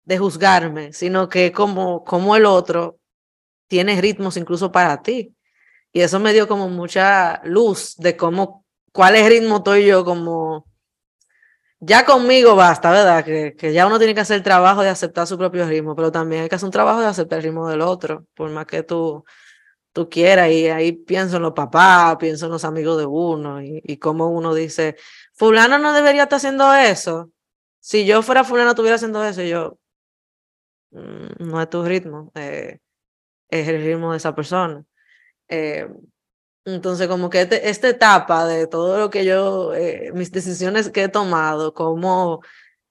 de juzgarme, sino que como, como el otro tiene ritmos incluso para ti. Y eso me dio como mucha luz de cómo, cuál es el ritmo estoy yo, como, ya conmigo basta, ¿verdad? Que, que ya uno tiene que hacer el trabajo de aceptar su propio ritmo, pero también hay que hacer un trabajo de aceptar el ritmo del otro, por más que tú tú quieras, y ahí pienso en los papás, pienso en los amigos de uno, y, y cómo uno dice, fulano no debería estar haciendo eso. Si yo fuera fulano estuviera haciendo eso, yo, mm, no es tu ritmo, eh, es el ritmo de esa persona. Eh, entonces, como que este, esta etapa de todo lo que yo, eh, mis decisiones que he tomado, como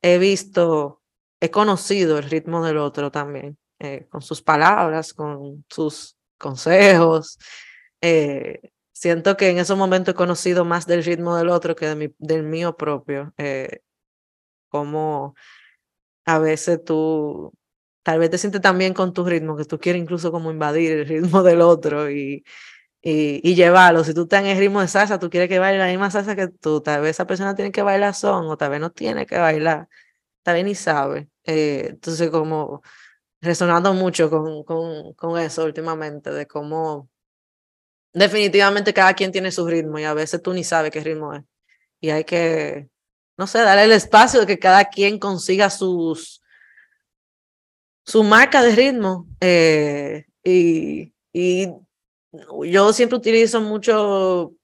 he visto, he conocido el ritmo del otro también, con sus palabras, con sus consejos. Eh, siento que en esos momentos he conocido más del ritmo del otro que de mi, del mío propio. Eh, como a veces tú tal vez te sientes también con tu ritmo, que tú quieres incluso como invadir el ritmo del otro y, y, y, llevarlo. Si tú estás en el ritmo de salsa, tú quieres que baile la misma salsa que tú, tal vez esa persona tiene que bailar son o tal vez no tiene que bailar, tal vez ni sabe. Eh, entonces como resonando mucho con, con, con eso últimamente, de cómo definitivamente cada quien tiene su ritmo y a veces tú ni sabes qué ritmo es. Y hay que, no sé, darle el espacio de que cada quien consiga sus, su marca de ritmo. Eh, y, y yo siempre utilizo mucho,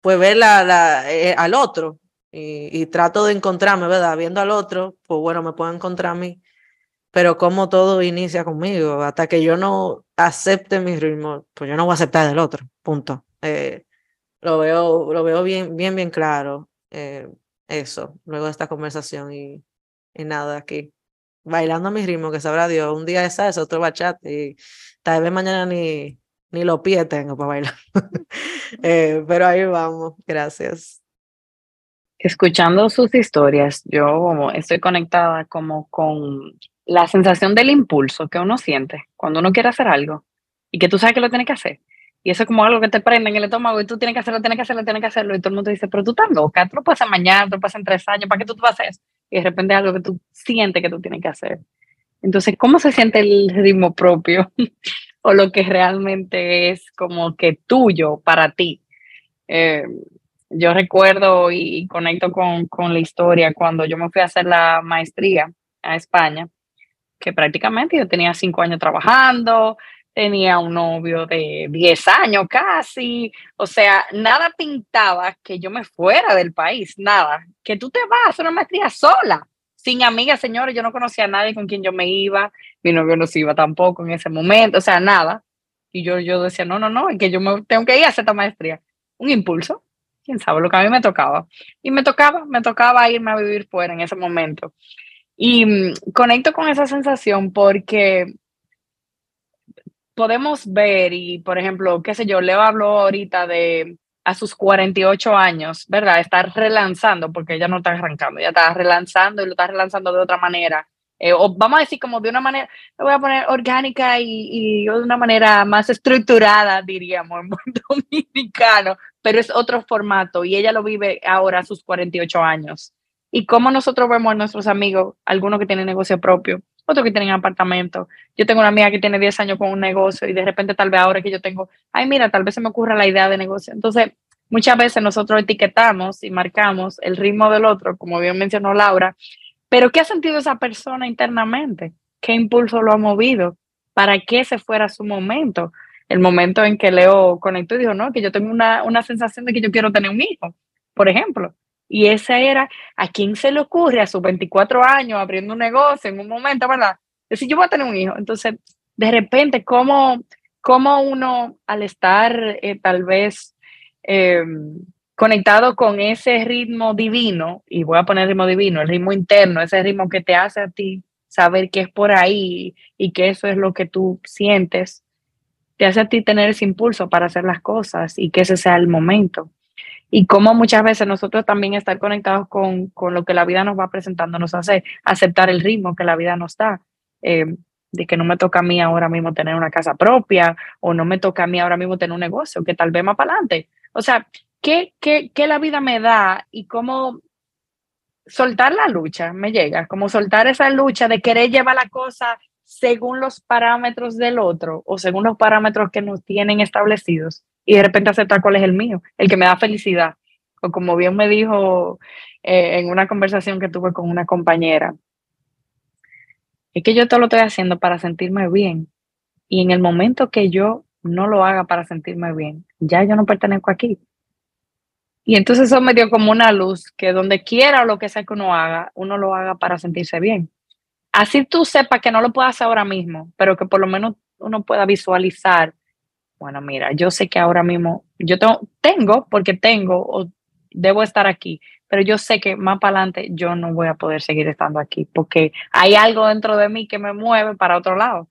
pues ver la, la, eh, al otro y, y, trato de encontrarme, ¿verdad? Viendo al otro, pues bueno, me puedo encontrar a mí pero como todo inicia conmigo, hasta que yo no acepte mi ritmo, pues yo no voy a aceptar del otro, punto. Eh, lo veo, lo veo bien, bien, bien claro, eh, eso, luego de esta conversación y, y nada, aquí, bailando mi ritmo, que sabrá Dios, un día es salsa, otro bachata, y tal vez mañana ni, ni los pies tengo para bailar. eh, pero ahí vamos, gracias. Escuchando sus historias, yo estoy conectada como con la sensación del impulso que uno siente cuando uno quiere hacer algo y que tú sabes que lo tienes que hacer. Y eso es como algo que te prende en el estómago y tú tienes que hacerlo, tienes que hacerlo, tienes que hacerlo. Y todo el mundo dice, pero tú estás loca, tú lo puedes hacer mañana, tú lo puedes hacer en tres años, ¿para qué tú, tú haces eso? Y de repente es algo que tú sientes que tú tienes que hacer. Entonces, ¿cómo se siente el ritmo propio? o lo que realmente es como que tuyo para ti. Eh, yo recuerdo y conecto con, con la historia cuando yo me fui a hacer la maestría a España que prácticamente yo tenía cinco años trabajando, tenía un novio de 10 años casi, o sea, nada pintaba que yo me fuera del país, nada, que tú te vas a hacer una maestría sola, sin amigas, señores, yo no conocía a nadie con quien yo me iba, mi novio no se iba tampoco en ese momento, o sea, nada. Y yo, yo decía, no, no, no, es que yo me tengo que ir a hacer esta maestría. Un impulso, quién sabe, lo que a mí me tocaba. Y me tocaba, me tocaba irme a vivir fuera en ese momento. Y mm, conecto con esa sensación porque podemos ver y, por ejemplo, qué sé yo, Leo habló ahorita de a sus 48 años, ¿verdad? Estar relanzando, porque ella no está arrancando, ella está relanzando y lo está relanzando de otra manera. Eh, o vamos a decir como de una manera, lo voy a poner orgánica y, y de una manera más estructurada, diríamos, en buen dominicano, pero es otro formato y ella lo vive ahora a sus 48 años y cómo nosotros vemos a nuestros amigos, algunos que tienen negocio propio, otros que tienen apartamento. Yo tengo una amiga que tiene 10 años con un negocio y de repente tal vez ahora que yo tengo, ay, mira, tal vez se me ocurra la idea de negocio. Entonces, muchas veces nosotros etiquetamos y marcamos el ritmo del otro, como bien mencionó Laura, pero ¿qué ha sentido esa persona internamente? ¿Qué impulso lo ha movido? ¿Para qué se fuera su momento? El momento en que Leo conectó y dijo, no, que yo tengo una, una sensación de que yo quiero tener un hijo, por ejemplo. Y esa era, ¿a quién se le ocurre a sus 24 años abriendo un negocio en un momento, verdad? Decir, yo voy a tener un hijo. Entonces, de repente, ¿cómo, cómo uno al estar eh, tal vez em, conectado con ese ritmo divino, y voy a poner ritmo divino, el ritmo interno, ese ritmo que te hace a ti saber que es por ahí y que eso es lo que tú sientes, te hace a ti tener ese impulso para hacer las cosas y que ese sea el momento. Y como muchas veces nosotros también estar conectados con, con lo que la vida nos va presentando nos hace aceptar el ritmo que la vida nos da. Em, de que no me toca a mí ahora mismo tener una casa propia o no me toca a mí ahora mismo tener un negocio, que tal vez más para adelante. O sea, ¿qué, qué, qué la vida me da y cómo soltar la lucha me llega? Como soltar esa lucha de querer llevar la cosa según los parámetros del otro o según los parámetros que nos tienen establecidos y de repente aceptar cuál es el mío, el que me da felicidad. O como bien me dijo eh, en una conversación que tuve con una compañera, es que yo todo lo estoy haciendo para sentirme bien. Y en el momento que yo no lo haga para sentirme bien, ya yo no pertenezco aquí. Y entonces eso me dio como una luz que donde quiera o lo que sea que uno haga, uno lo haga para sentirse bien. Así tú sepas que no lo puedas hacer ahora mismo, pero que por lo menos uno pueda visualizar, bueno, mira, yo sé que ahora mismo yo tengo, tengo porque tengo o debo estar aquí, pero yo sé que más para adelante yo no voy a poder seguir estando aquí porque hay algo dentro de mí que me mueve para otro lado.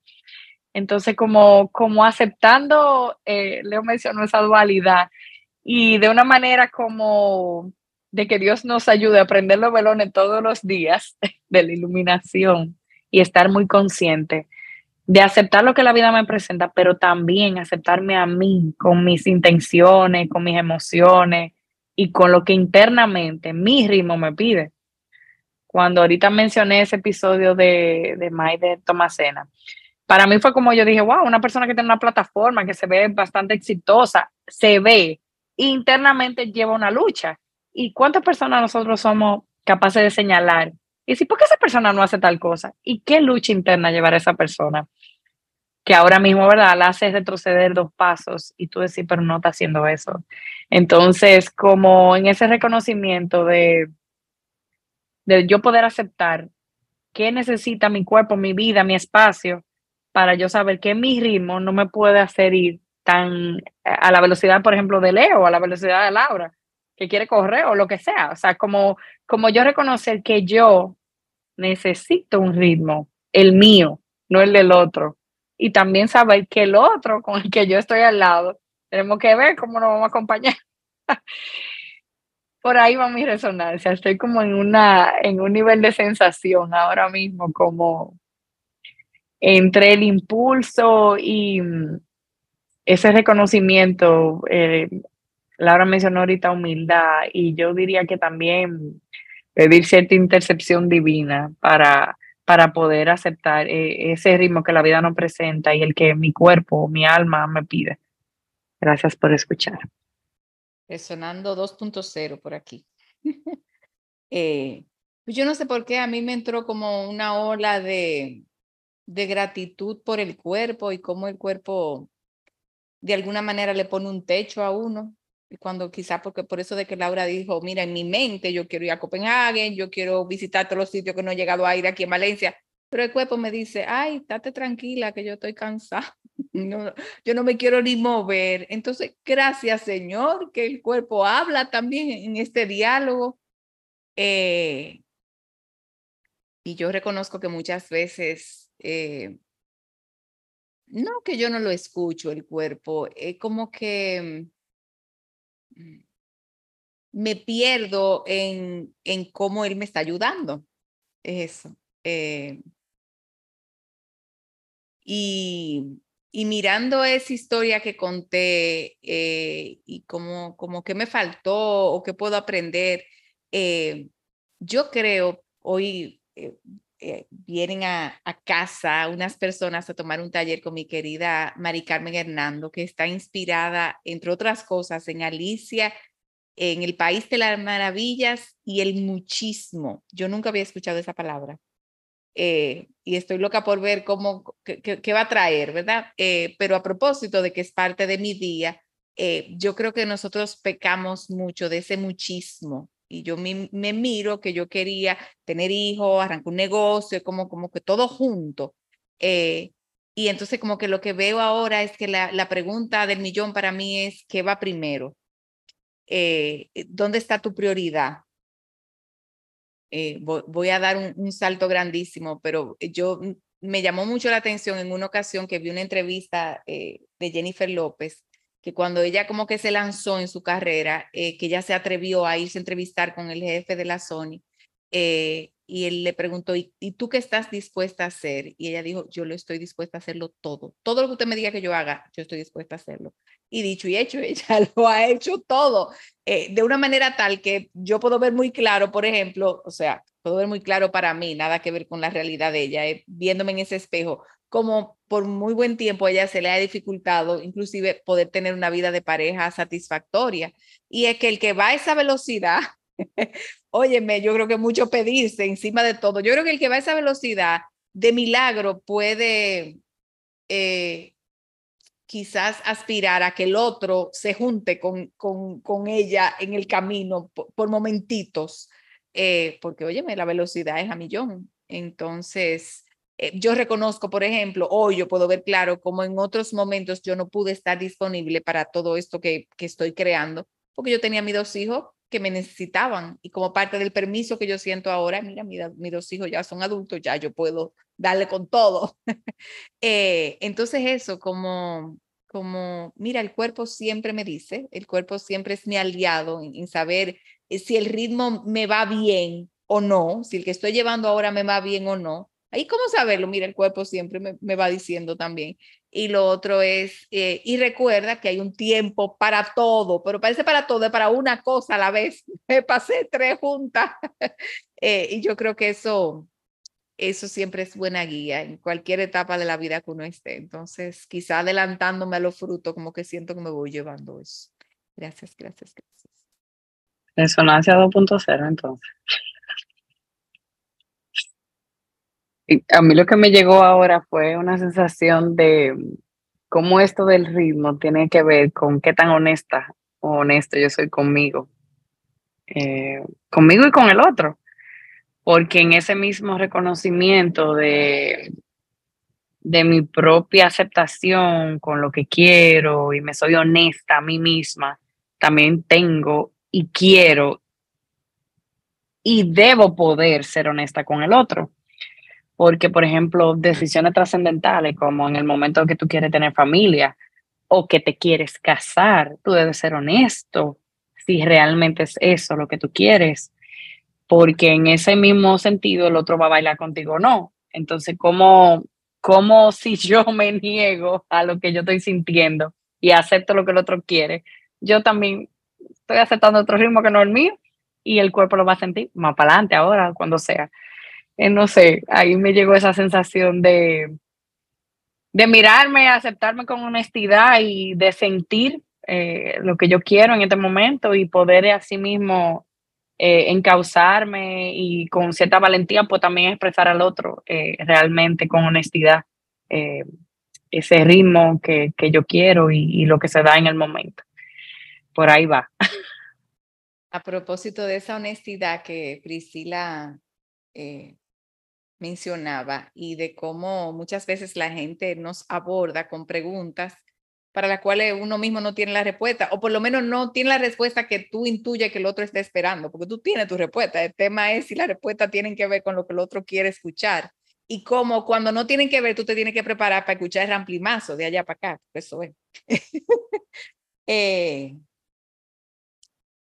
Entonces, como, como aceptando, eh, Leo mencionó esa dualidad y de una manera como de que Dios nos ayude a aprender los velones todos los días de la iluminación y estar muy consciente de aceptar lo que la vida me presenta, pero también aceptarme a mí con mis intenciones, con mis emociones, y con lo que internamente mi ritmo me pide. Cuando ahorita mencioné ese episodio de, de de Tomasena, para mí fue como yo dije, wow, una persona que tiene una plataforma que se ve bastante exitosa, se ve, internamente lleva una lucha. ¿Y cuántas personas nosotros somos capaces de señalar? Y si, ¿por qué esa persona no hace tal cosa? ¿Y qué lucha interna llevará esa persona? Que ahora mismo, ¿verdad? La hace retroceder dos pasos y tú decís, pero no está haciendo eso. Entonces, como en ese reconocimiento de, de yo poder aceptar qué necesita mi cuerpo, mi vida, mi espacio, para yo saber que mi ritmo no me puede hacer ir tan a la velocidad, por ejemplo, de Leo, a la velocidad de Laura, que quiere correr o lo que sea. O sea, como, como yo reconocer que yo necesito un ritmo, el mío, no el del otro. Y también saber que el otro con el que yo estoy al lado tenemos que ver cómo nos vamos a acompañar. Por ahí va mi resonancia. Estoy como en, una, en un nivel de sensación ahora mismo, como entre el impulso y mm, ese reconocimiento. Eh, Laura mencionó ahorita humildad y yo diría que también pedir cierta intercepción divina para, para poder aceptar eh, ese ritmo que la vida nos presenta y el que mi cuerpo, mi alma me pide. Gracias por escuchar. Resonando 2.0 por aquí. eh, pues yo no sé por qué a mí me entró como una ola de, de gratitud por el cuerpo y cómo el cuerpo de alguna manera le pone un techo a uno. Cuando quizás, porque por eso de que Laura dijo, mira, en mi mente yo quiero ir a Copenhague, yo quiero visitar todos los sitios que no he llegado a ir aquí en Valencia, pero el cuerpo me dice, ay, estate tranquila que yo estoy cansada. No, yo no me quiero ni mover. Entonces, gracias Señor que el cuerpo habla también en este diálogo. Eh, y yo reconozco que muchas veces, eh, no que yo no lo escucho el cuerpo, es como que mm, me pierdo en, en cómo él me está ayudando. Eso. Eh, y y mirando esa historia que conté eh, y como, como que me faltó o qué puedo aprender, eh, yo creo hoy, eh, vienen a, a, casa unas personas a tomar un taller con mi querida Mari Carmen Hernando, que está inspirada, entre otras cosas, en Alicia, en el País de las Maravillas y el muchismo. Yo nunca había escuchado esa palabra. Eh, y estoy loca por ver cómo, qué, va a traer, ¿verdad? Eh, pero a propósito de que es parte de mi día, yo creo que nosotros pecamos mucho de ese muchismo y yo me, miro que yo quería tener hijos, arrancar un negocio, como, como que todo junto. Eh, y entonces como que lo que veo ahora es que la, la pregunta del millón para mí es, ¿qué va primero? Eh, ¿Dónde está tu prioridad? Eh, voy, a dar un, salto grandísimo, pero yo me llamó mucho la atención en una ocasión que vi una entrevista de Jennifer López que cuando ella como que se lanzó en su carrera, eh, que ella se atrevió a irse a entrevistar con el jefe de la Sony, eh, y él le preguntó, ¿Y, tú qué estás dispuesta a hacer? Y ella dijo, yo lo estoy dispuesta a hacerlo todo. Todo lo que usted me diga que yo haga, yo estoy dispuesta a hacerlo. Y dicho y hecho, ella lo ha hecho todo eh, de una manera tal que yo puedo ver muy claro, por ejemplo, o sea, puedo ver muy claro para mí, nada que ver con la realidad de ella, viéndome en ese espejo, como por muy buen tiempo ella se le ha dificultado inclusive poder tener una vida de pareja satisfactoria. Y es que el que va a esa velocidad, óyeme, yo creo que mucho pedirse encima de todo. Yo creo que el que va a esa velocidad de milagro puede eh, quizás aspirar a que el otro se junte con, con, con ella en el camino por, momentitos, eh, porque óyeme, la velocidad es a millón. Entonces, eh, yo reconozco, por ejemplo, hoy yo puedo ver claro cómo en otros momentos yo no pude estar disponible para todo esto que, que estoy creando, porque yo tenía mis dos hijos que me necesitaban y como parte del permiso que yo siento ahora, mira, mis dos hijos ya son adultos, ya yo puedo darle con todo. eh, entonces eso, como, como, mira, el cuerpo siempre me dice, el cuerpo siempre es mi aliado en, en saber eh, si el ritmo me va bien o no, si el que estoy llevando ahora me va bien o no. Ahí cómo saberlo, mira, el cuerpo siempre me, va diciendo también. Y lo otro es, eh, y recuerda que hay un tiempo para todo, pero parece para todo, es para una cosa a la vez. Me pasé tres juntas. Eh, y yo creo que eso, eso siempre es buena guía en cualquier etapa de la vida que uno esté. Entonces, quizá adelantándome a los frutos, como que siento que me voy llevando eso. Gracias, gracias, gracias. Resonancia 2.0 entonces. A mí lo que me llegó ahora fue una sensación de cómo esto del ritmo tiene que ver con qué tan honesta o yo soy conmigo, eh, conmigo y con el otro, porque en ese mismo reconocimiento de, de mi propia aceptación con lo que quiero y me soy honesta a mí misma, también tengo y quiero y debo poder ser honesta con el otro porque, por ejemplo, decisiones trascendentales, como en el momento que tú quieres tener familia o que te quieres casar, tú debes ser honesto si realmente es eso lo que tú quieres, porque en ese mismo sentido el otro va a bailar contigo o no. Entonces, ¿cómo, ¿cómo si yo me niego a lo que yo estoy sintiendo y acepto lo que el otro quiere? Yo también estoy aceptando otro ritmo que no el mío y el cuerpo lo va a sentir más para adelante ahora, cuando sea. Eh, no sé, ahí me llegó esa sensación de, de mirarme, aceptarme con honestidad y de sentir eh, lo que yo quiero en este momento y poder así mismo eh, encauzarme y con cierta valentía, pues también expresar al otro realmente con honestidad ese ritmo que, que yo quiero y, lo que se da en el momento. Por ahí va. A propósito de esa honestidad que Priscila mencionaba y de cómo muchas veces la gente nos aborda con preguntas para las cuales uno mismo no tiene la respuesta, o por lo menos no tiene la respuesta que tú intuyes que el otro está esperando, porque tú tienes tu respuesta. El tema es si la respuesta tiene que ver con lo que el otro quiere escuchar. Y como cuando no tienen que ver, tú te tienes que preparar para escuchar el ramplimazo de allá para acá. Eso es. eh,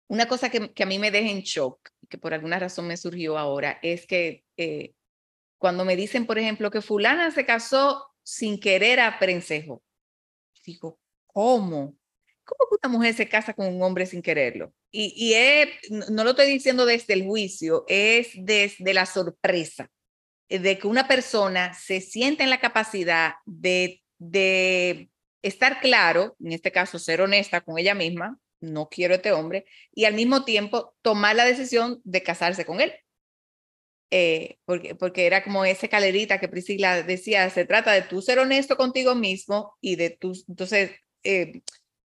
una cosa que, que, a mí me deja en shock, que por alguna razón me surgió ahora, es que eh, cuando me dicen, por ejemplo, que fulana se casó sin querer a Prensejo. Digo, ¿cómo? ¿Cómo una mujer se casa con un hombre sin quererlo? Y, no lo estoy diciendo desde el juicio, es desde la sorpresa. de que una persona se siente en la capacidad de, de estar claro, en este caso ser honesta con ella misma, no quiero a este hombre, y al mismo tiempo tomar la decisión de casarse con él. Eh, porque, porque era como esa calerita que Priscila decía, se trata de tú ser honesto contigo mismo y de tú, entonces, eh,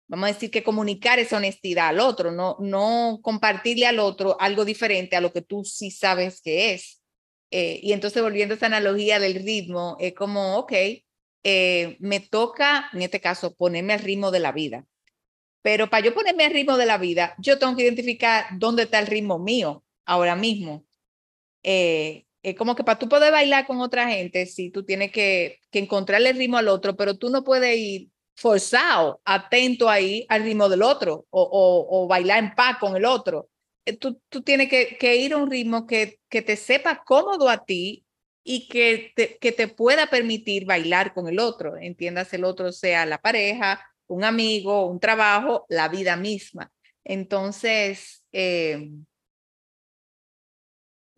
vamos a decir que comunicar esa honestidad al otro, no, no compartirle al otro algo diferente a lo que tú sí sabes que es. Eh, y entonces volviendo a esta analogía del ritmo, es como, ok, me toca, en este caso, ponerme al ritmo de la vida. Pero para yo ponerme al ritmo de la vida, yo tengo que identificar dónde está el ritmo mío ahora mismo eh, es como que para tú poder bailar con otra gente, sí, tú tienes que, que encontrarle ritmo al otro, pero tú no puedes ir forzado, atento ahí al ritmo del otro o, o, bailar en paz con el otro. Eh, tú, tú tienes que, que, ir a un ritmo que, que te sepa cómodo a ti y que te, que te pueda permitir bailar con el otro. Entiendas, el otro sea la pareja, un amigo, un trabajo, la vida misma. Entonces, eh,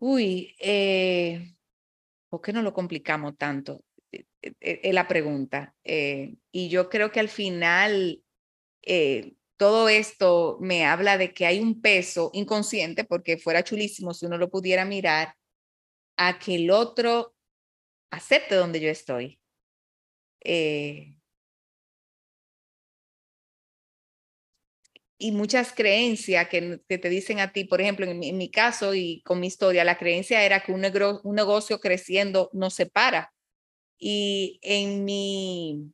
Uy, eh, ¿por qué no lo complicamos tanto? Eh, eh, es la pregunta. y yo creo que al final todo esto me habla de que hay un peso inconsciente, porque fuera chulísimo si uno lo pudiera mirar, a que el otro acepte donde yo estoy. Y muchas creencias que, te dicen a ti, por ejemplo, en mi, caso y con mi historia, la creencia era que un, un negocio creciendo no se para. Y en mi,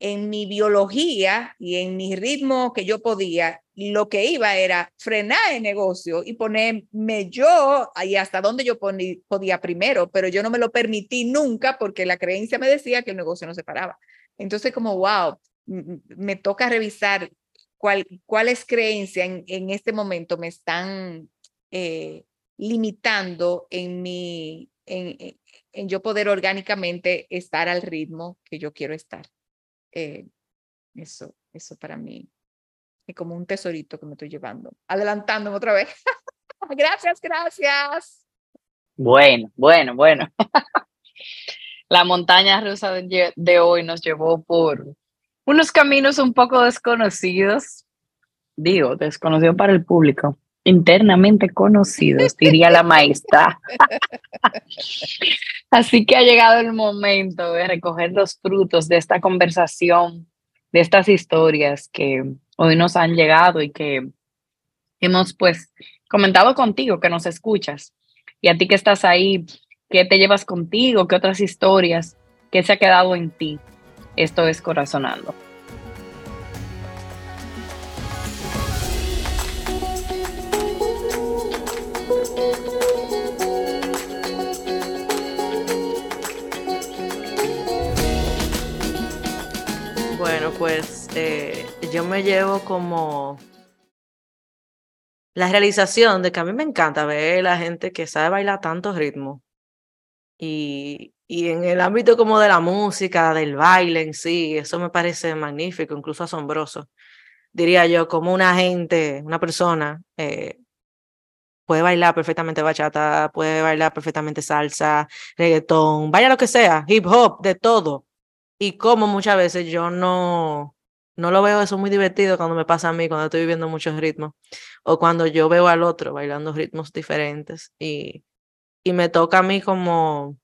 en mi biología y en mi ritmo que yo podía, lo que iba era frenar el negocio y ponerme yo ahí hasta donde yo podía primero, pero yo no me lo permití nunca porque la creencia me decía que el negocio no se paraba. Entonces, como, wow, me toca revisar cuáles creencias en, en, este momento me están eh, limitando en mi, en, en, yo poder orgánicamente estar al ritmo que yo quiero estar. Eh, eso, eso para mí es como un tesorito que me estoy llevando, adelantándome otra vez. gracias, gracias. Bueno, bueno, bueno. La montaña rusa de hoy nos llevó por unos caminos un poco desconocidos, digo, desconocidos para el público, internamente conocidos, diría la maestra. Así que ha llegado el momento de recoger los frutos de esta conversación, de estas historias que hoy nos han llegado y que hemos pues comentado contigo, que nos escuchas. Y a ti que estás ahí, ¿qué te llevas contigo? ¿Qué otras historias? ¿Qué se ha quedado en ti? Esto es Corazonando. Bueno, pues eh, yo me llevo como la realización de que a mí me encanta ver la gente que sabe bailar tantos ritmos y, y en el ámbito como de la música, del baile en sí, eso me parece magnífico, incluso asombroso. Diría yo, como una gente, una persona, eh, puede bailar perfectamente bachata, puede bailar perfectamente salsa, reggaetón, vaya lo que sea, hip hop, de todo. Y como muchas veces yo no, no lo veo eso muy divertido cuando me pasa a mí, cuando estoy viviendo muchos ritmos, o cuando yo veo al otro bailando ritmos diferentes. Y, y me toca a mí como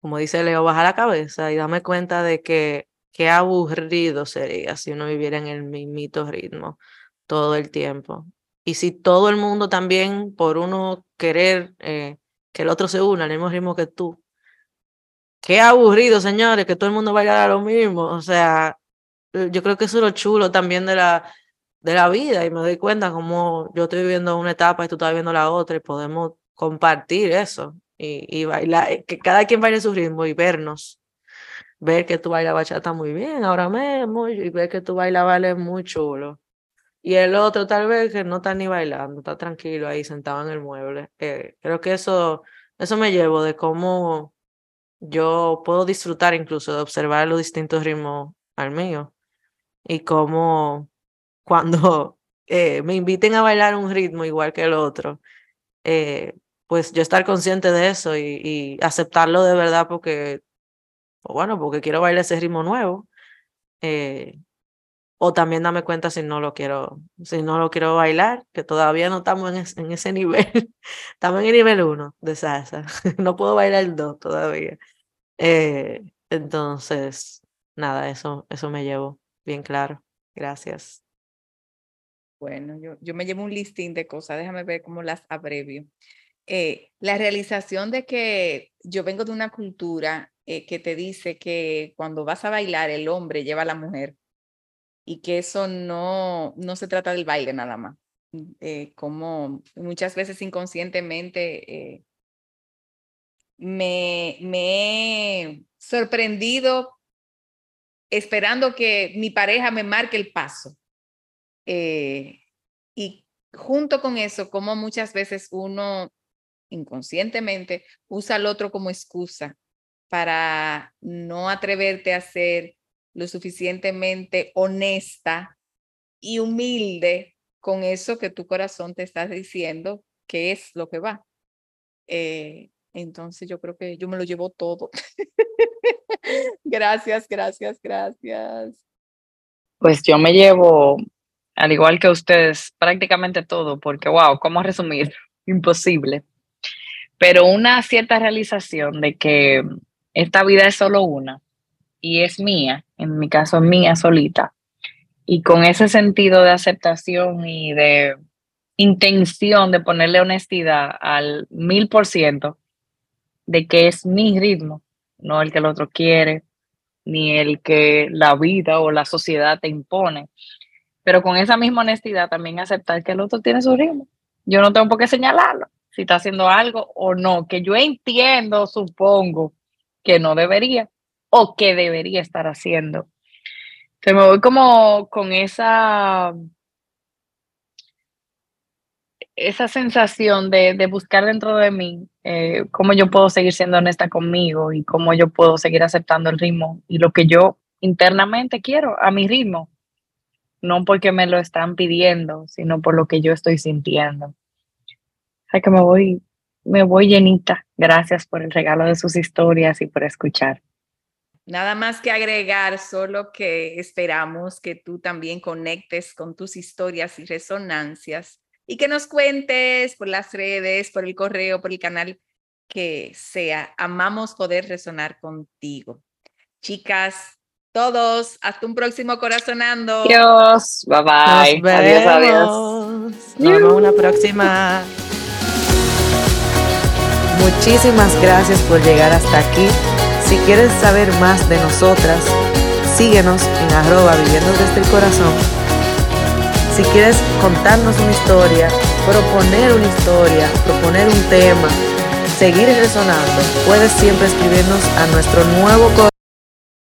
como dice Leo, bajar la cabeza y darme cuenta de que qué aburrido sería si uno viviera en el mismito ritmo todo el tiempo. Y si todo el mundo también, por uno querer eh, que el otro se una al mismo ritmo que tú, qué aburrido, señores, que todo el mundo vaya a lo mismo. O sea, yo creo que eso es lo chulo también de la, de la vida y me doy cuenta como yo estoy viviendo una etapa y tú estás viviendo la otra y podemos compartir eso y, bailar, eh, que cada quien baile su ritmo y vernos. Ver que tú bailas bachata muy bien ahora mismo y ver que tú bailas vale muy chulo. Y el otro tal vez que no está ni bailando, está tranquilo ahí sentado en el mueble. Eh, creo que eso, eso me llevo de cómo yo puedo disfrutar incluso de observar los distintos ritmos al mío y cómo cuando eh, me inviten a bailar un ritmo igual que el otro, pues yo estar consciente de eso y, aceptarlo de verdad porque, bueno, porque quiero bailar ese ritmo nuevo. Eh, o también dame cuenta si no lo quiero, si no lo quiero bailar, que todavía no estamos en, ese nivel. estamos en el nivel uno de salsa. no puedo bailar el dos todavía. Eh, entonces, nada, eso, eso me llevo bien claro. Gracias. Bueno, yo, yo me llevo un listín de cosas, déjame ver cómo las abrevio. Eh, la realización de que yo vengo de una cultura eh, que te dice que cuando vas a bailar el hombre lleva a la mujer y que eso no, no se trata del baile nada más. Eh, como muchas veces inconscientemente me, me he sorprendido esperando que mi pareja me marque el paso. y junto con eso, como muchas veces uno inconscientemente usa al otro como excusa para no atreverte a ser lo suficientemente honesta y humilde con eso que tu corazón te está diciendo que es lo que va. Eh, entonces yo creo que yo me lo llevo todo. gracias, gracias, gracias. Pues yo me llevo, al igual que ustedes, prácticamente todo, porque wow, ¿cómo resumir? Imposible pero una cierta realización de que esta vida es solo una y es mía, en mi caso mía solita, y con ese sentido de aceptación y de intención de ponerle honestidad al mil por ciento de que es mi ritmo, no el que el otro quiere, ni el que la vida o la sociedad te impone. Pero con esa misma honestidad también aceptar que el otro tiene su ritmo. Yo no tengo por qué señalarlo si está haciendo algo o no, que yo entiendo, supongo, que no debería o que debería estar haciendo. Entonces me voy como con esa, esa sensación de, buscar dentro de mí eh, cómo yo puedo seguir siendo honesta conmigo y cómo yo puedo seguir aceptando el ritmo y lo que yo internamente quiero a mi ritmo, no porque me lo están pidiendo, sino por lo que yo estoy sintiendo que me voy, me voy llenita. Gracias por el regalo de sus historias y por escuchar. Nada más que agregar, solo que esperamos que tú también conectes con tus historias y resonancias y que nos cuentes por las redes, por el correo, por el canal que sea. Amamos poder resonar contigo. Chicas, todos, hasta un próximo corazonando. Adiós, bye bye. Adiós, adiós. Nos vemos una próxima. Muchísimas gracias por llegar hasta aquí. Si quieres saber más de nosotras, síguenos en arroba viviendo desde el corazón. Si quieres contarnos una historia, proponer una historia, proponer un tema, seguir resonando, puedes siempre escribirnos a nuestro nuevo correo